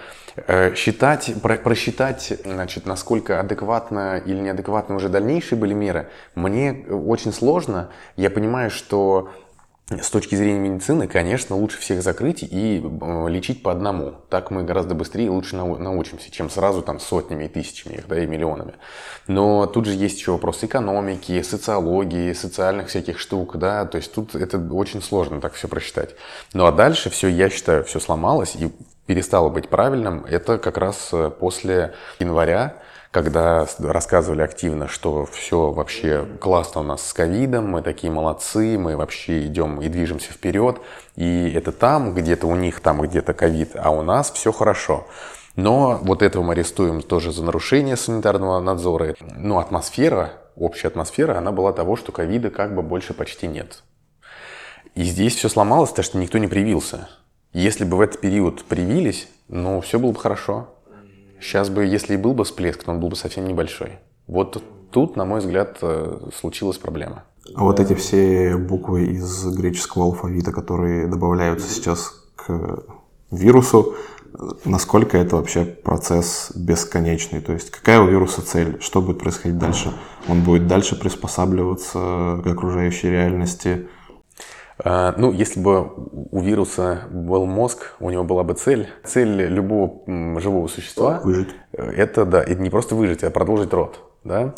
Э, считать, просчитать, значит, насколько адекватно или неадекватно уже дальнейшие были меры, мне очень сложно. Я понимаю, что с точки зрения медицины, конечно, лучше всех закрыть и лечить по одному. Так мы гораздо быстрее и лучше научимся, чем сразу там сотнями и тысячами их, да, и миллионами. Но тут же есть еще вопрос экономики, социологии, социальных всяких штук, да, то есть тут это очень сложно так все просчитать. Ну а дальше все, я считаю, все сломалось и перестало быть правильным. Это как раз э, после января когда рассказывали активно, что все вообще классно у нас с ковидом, мы такие молодцы, мы вообще идем и движемся вперед, и это там, где-то у них там где-то ковид, а у нас все хорошо. Но вот этого мы арестуем тоже за нарушение санитарного надзора. Ну, атмосфера, общая атмосфера, она была того, что ковида как бы больше почти нет. И здесь все сломалось, потому что никто не привился. Если бы в этот период привились, ну, все было бы хорошо. Сейчас бы, если и был бы всплеск, то он был бы совсем небольшой. Вот тут, на мой взгляд, э, случилась проблема. А вот эти все буквы из греческого алфавита, которые добавляются сейчас к вирусу, насколько это вообще процесс бесконечный? То есть какая у вируса цель? Что будет происходить дальше? Он будет дальше приспосабливаться к окружающей реальности? А, ну, если бы у вируса был мозг, у него была бы цель. Цель любого живого существа выжить. Это, да, это не просто выжить, а продолжить род. да,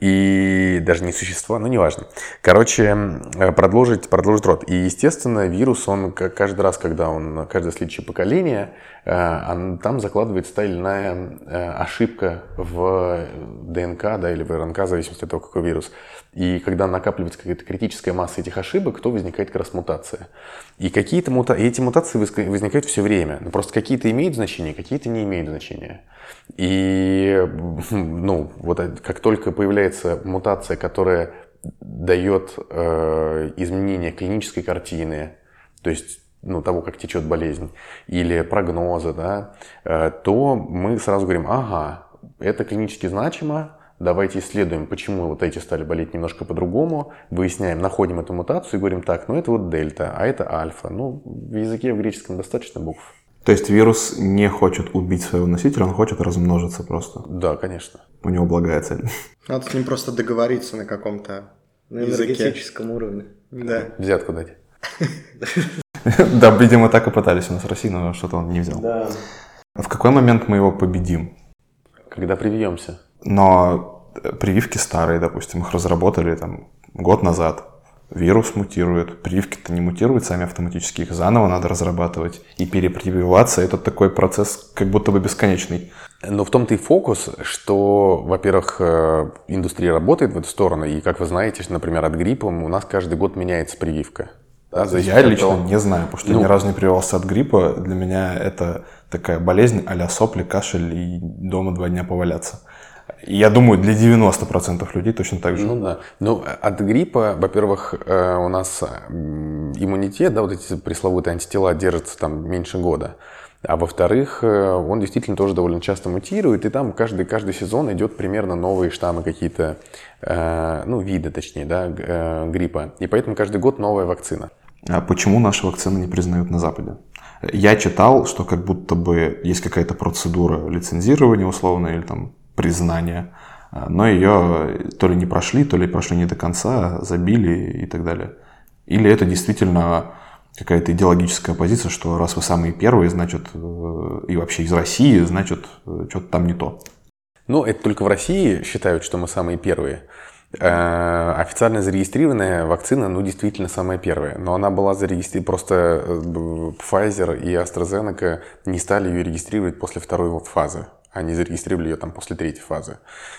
и даже не существа, ну неважно. Короче, э, продолжить, продолжить род. И, естественно, вирус, он каждый раз, когда он, каждое следующее поколение, э, там закладывается та или иная э, ошибка в ДНК, да, или в РНК, в зависимости от того, какой вирус. И когда накапливается какая-то критическая масса этих ошибок, то возникает как раз мутация. И какие-то мута... и эти мутации возникают все время. Но просто какие-то имеют значение, какие-то не имеют значения. И ну, вот как только появляется мутация, которая дает э, изменение клинической картины, то есть ну, того, как течет болезнь, или прогноза, да, э, то мы сразу говорим, ага, это клинически значимо, давайте исследуем, почему вот эти стали болеть немножко по-другому, выясняем, находим эту мутацию и говорим, так, ну это вот дельта, а это альфа. Ну, в языке в греческом достаточно букв. То есть вирус не хочет убить своего носителя, он хочет размножиться просто. Да, конечно. У него благая цель. Надо с ним просто договориться на каком-то на энергетическом уровне. Да. Взятку дать. Да, видимо, так и пытались у нас в России, но что-то он не взял. Да. В какой момент мы его победим? Когда привьемся. Но прививки старые, допустим, их разработали там год назад. Вирус мутирует, прививки-то не мутируют сами автоматически, их заново надо разрабатывать. И перепрививаться – это такой процесс как будто бы бесконечный. Но в том-то и фокус, что, во-первых, э, индустрия работает в эту сторону, и, как вы знаете, например, от гриппа у нас каждый год меняется прививка. Да, я лично того... не знаю, потому что ну, я ни разу не прививался от гриппа. Для меня это такая болезнь а сопли, кашель и дома два дня поваляться. Я думаю, для 90% людей точно так же. Ну да. Ну, от гриппа, во-первых, э, у нас иммунитет, да, вот эти пресловутые антитела держатся там меньше года. А во-вторых, э, он действительно тоже довольно часто мутирует, и там каждый, каждый сезон идет примерно новые штаммы какие-то, э, ну, виды, точнее, да, гриппа. И поэтому каждый год новая вакцина. А почему наши вакцины не признают на Западе? Я читал, что как будто бы есть какая-то процедура лицензирования условно или там признания, а, но ее то ли не прошли, то ли прошли не до конца, забили и так далее. Или это действительно какая-то идеологическая позиция, что раз вы самые первые, значит, э, и вообще из России, значит, э, что-то там не то. Ну, это только в России считают, что мы самые первые. Э, официально зарегистрированная вакцина, ну, действительно самая первая. Но она была зарегистрирована, просто Pfizer и AstraZeneca не стали ее регистрировать после второй фазы. Они зарегистрировали ее там после третьей фазы.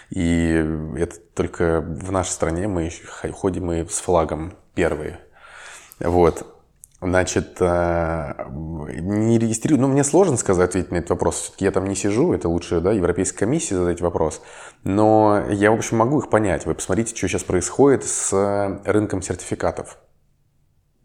И это только в нашей стране мы ходим мы с флагом первые. Вот. Значит, э, не регистрирую. Ну, мне сложно сказать, ответить на этот вопрос. Все-таки я там не сижу, это лучше, да, Европейской комиссии задать вопрос. Но я, в общем, могу их понять. Вы посмотрите, что сейчас происходит с рынком сертификатов.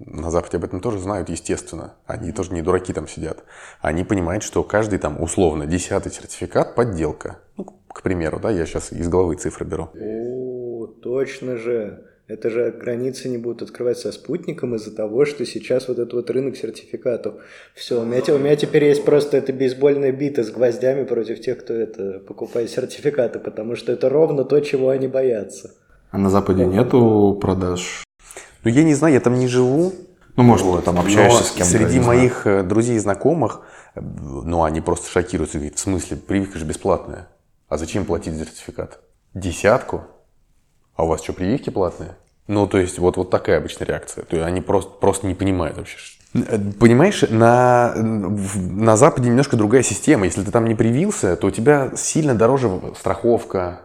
На Западе об этом тоже знают, естественно. Они тоже не дураки там сидят. Они понимают, что каждый там, условно, десятый сертификат – подделка. Ну, к примеру, да, я сейчас из головы цифры беру. О, точно же. Это же границы не будут открываться со спутником из-за того, что сейчас вот этот вот рынок сертификатов. Все, у меня, у меня теперь есть просто эта бейсбольная бита с гвоздями против тех, кто это покупает сертификаты, потому что это ровно то, чего они боятся. А на Западе нету продаж ну, я не знаю, я там не живу. Ну, может, вот, там общаешься с кем-то. Среди моих знаю. Э, друзей и знакомых, э, ну, они просто шокируются. Говорят, в смысле, прививка же бесплатная. А зачем платить за сертификат? Десятку? А у вас что, прививки платные? Ну, то есть, вот, вот такая обычная реакция. То есть, они просто, просто не понимают вообще. Э, понимаешь, на, на Западе немножко другая система. Если ты там не привился, то у тебя сильно дороже страховка.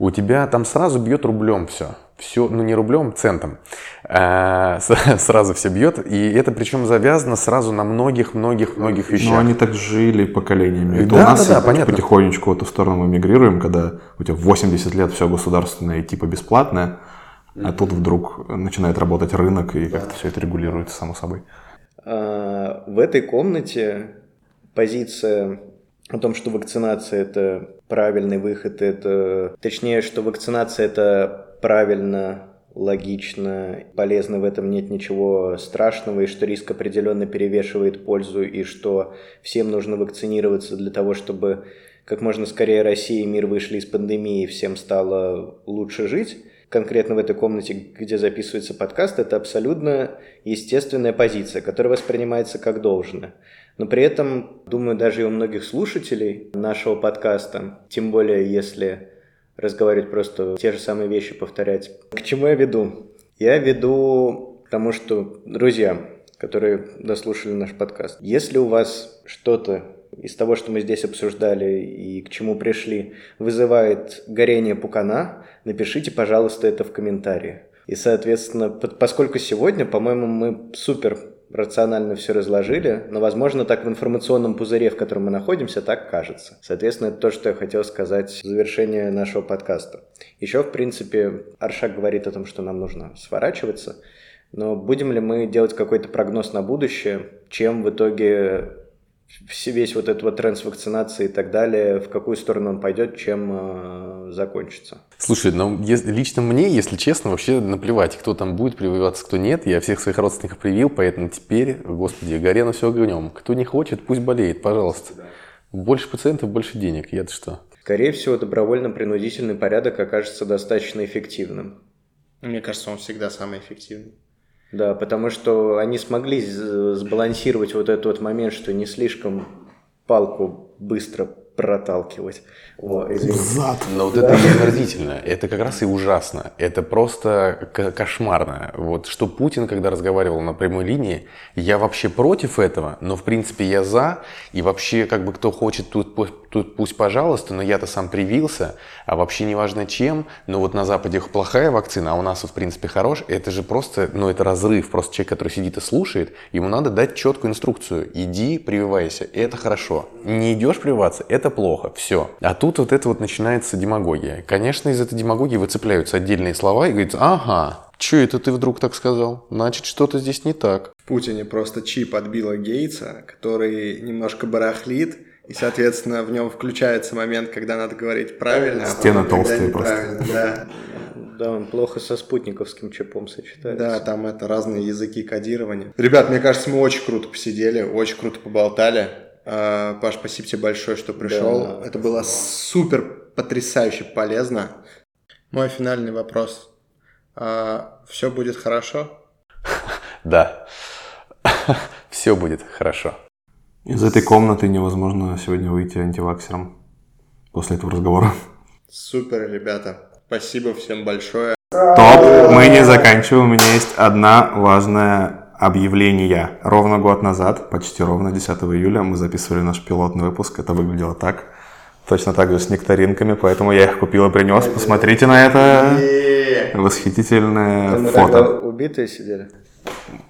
У тебя там сразу бьет рублем все все, ну не рублем, центом, а, сразу все бьет. И это причем завязано сразу на многих-многих-многих вещах. Но они так жили поколениями. Это да, у нас да, да, понятно. потихонечку в эту сторону мы мигрируем, когда у тебя 80 лет все государственное и типа бесплатное, а тут вдруг начинает работать рынок и как-то все это регулируется само собой. А, в этой комнате позиция о том, что вакцинация это правильный выход, это точнее, что вакцинация это правильно, логично, полезно в этом нет ничего страшного, и что риск определенно перевешивает пользу, и что всем нужно вакцинироваться для того, чтобы как можно скорее Россия и мир вышли из пандемии, и всем стало лучше жить. Конкретно в этой комнате, где записывается подкаст, это абсолютно естественная позиция, которая воспринимается как должное. Но при этом, думаю, даже и у многих слушателей нашего подкаста, тем более если разговаривать просто те же самые вещи повторять. К чему я веду? Я веду к тому, что, друзья, которые дослушали наш подкаст, если у вас что-то из того, что мы здесь обсуждали и к чему пришли, вызывает горение пукана, напишите, пожалуйста, это в комментарии. И, соответственно, поскольку сегодня, по-моему, мы супер рационально все разложили, но, возможно, так в информационном пузыре, в котором мы находимся, так кажется. Соответственно, это то, что я хотел сказать в завершение нашего подкаста. Еще, в принципе, Аршак говорит о том, что нам нужно сворачиваться, но будем ли мы делать какой-то прогноз на будущее, чем в итоге весь вот этот вот тренд с вакцинацией и так далее, в какую сторону он пойдет, чем э, закончится. Слушай, ну если, лично мне, если честно, вообще наплевать, кто там будет прививаться, кто нет. Я всех своих родственников привил, поэтому теперь, господи, горе на все огнем. Кто не хочет, пусть болеет, пожалуйста. Больше пациентов, больше денег. Я-то что? Скорее всего, добровольно-принудительный порядок окажется достаточно эффективным. Мне кажется, он всегда самый эффективный. Да, потому что они смогли сбалансировать вот этот вот момент, что не слишком палку быстро проталкивать. О, Зад. Но вот это не омерзительно, это как раз и ужасно. Это просто кошмарно. Вот что Путин, когда разговаривал на прямой линии, я вообще против этого, но в принципе я за. И вообще, как бы кто хочет, тут, тут пусть пожалуйста, но я-то сам привился, а вообще не важно чем. Но вот на Западе плохая вакцина, а у нас в принципе хорош. Это же просто, ну это разрыв. Просто человек, который сидит и слушает, ему надо дать четкую инструкцию. Иди, прививайся, это хорошо. Не идешь прививаться, это плохо, все. А тут вот это вот начинается демагогия. Конечно, из этой демагогии выцепляются отдельные слова и говорится, ага, Че это ты вдруг так сказал? Значит, что-то здесь не так. В Путине просто чип от Билла Гейтса, который немножко барахлит, и, соответственно, в нем включается момент, когда надо говорить правильно. А Стены а толстые просто. Да. Да, он плохо со спутниковским чипом сочетается. Да, там это разные языки кодирования. Ребят, мне кажется, мы очень круто посидели, очень круто поболтали. А, Паш, спасибо тебе большое, что пришел. Да, Это было супер потрясающе полезно. Мой финальный вопрос. А, все будет хорошо? Да. Все будет хорошо. Из этой комнаты невозможно сегодня выйти антиваксером после этого разговора. Супер, ребята. Спасибо всем большое. Топ, мы не заканчиваем. У меня есть одна важная объявления. Ровно год назад, почти ровно 10 июля, мы записывали наш пилотный выпуск. Это выглядело так. Точно так же с нектаринками, поэтому я их купил и принес. Посмотрите на это восхитительное фото. убитые сидели?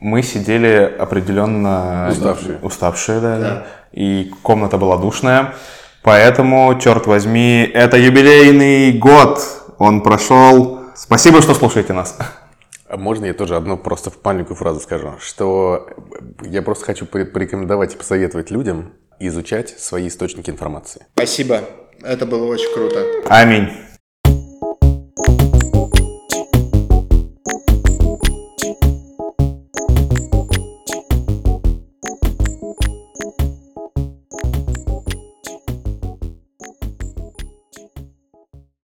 Мы сидели определенно уставшие, уставшие да, да. И комната была душная. Поэтому, черт возьми, это юбилейный год. Он прошел. Спасибо, что слушаете нас. А можно я тоже одну просто маленькую фразу скажу, что я просто хочу порекомендовать и посоветовать людям изучать свои источники информации. Спасибо, это было очень круто. Аминь.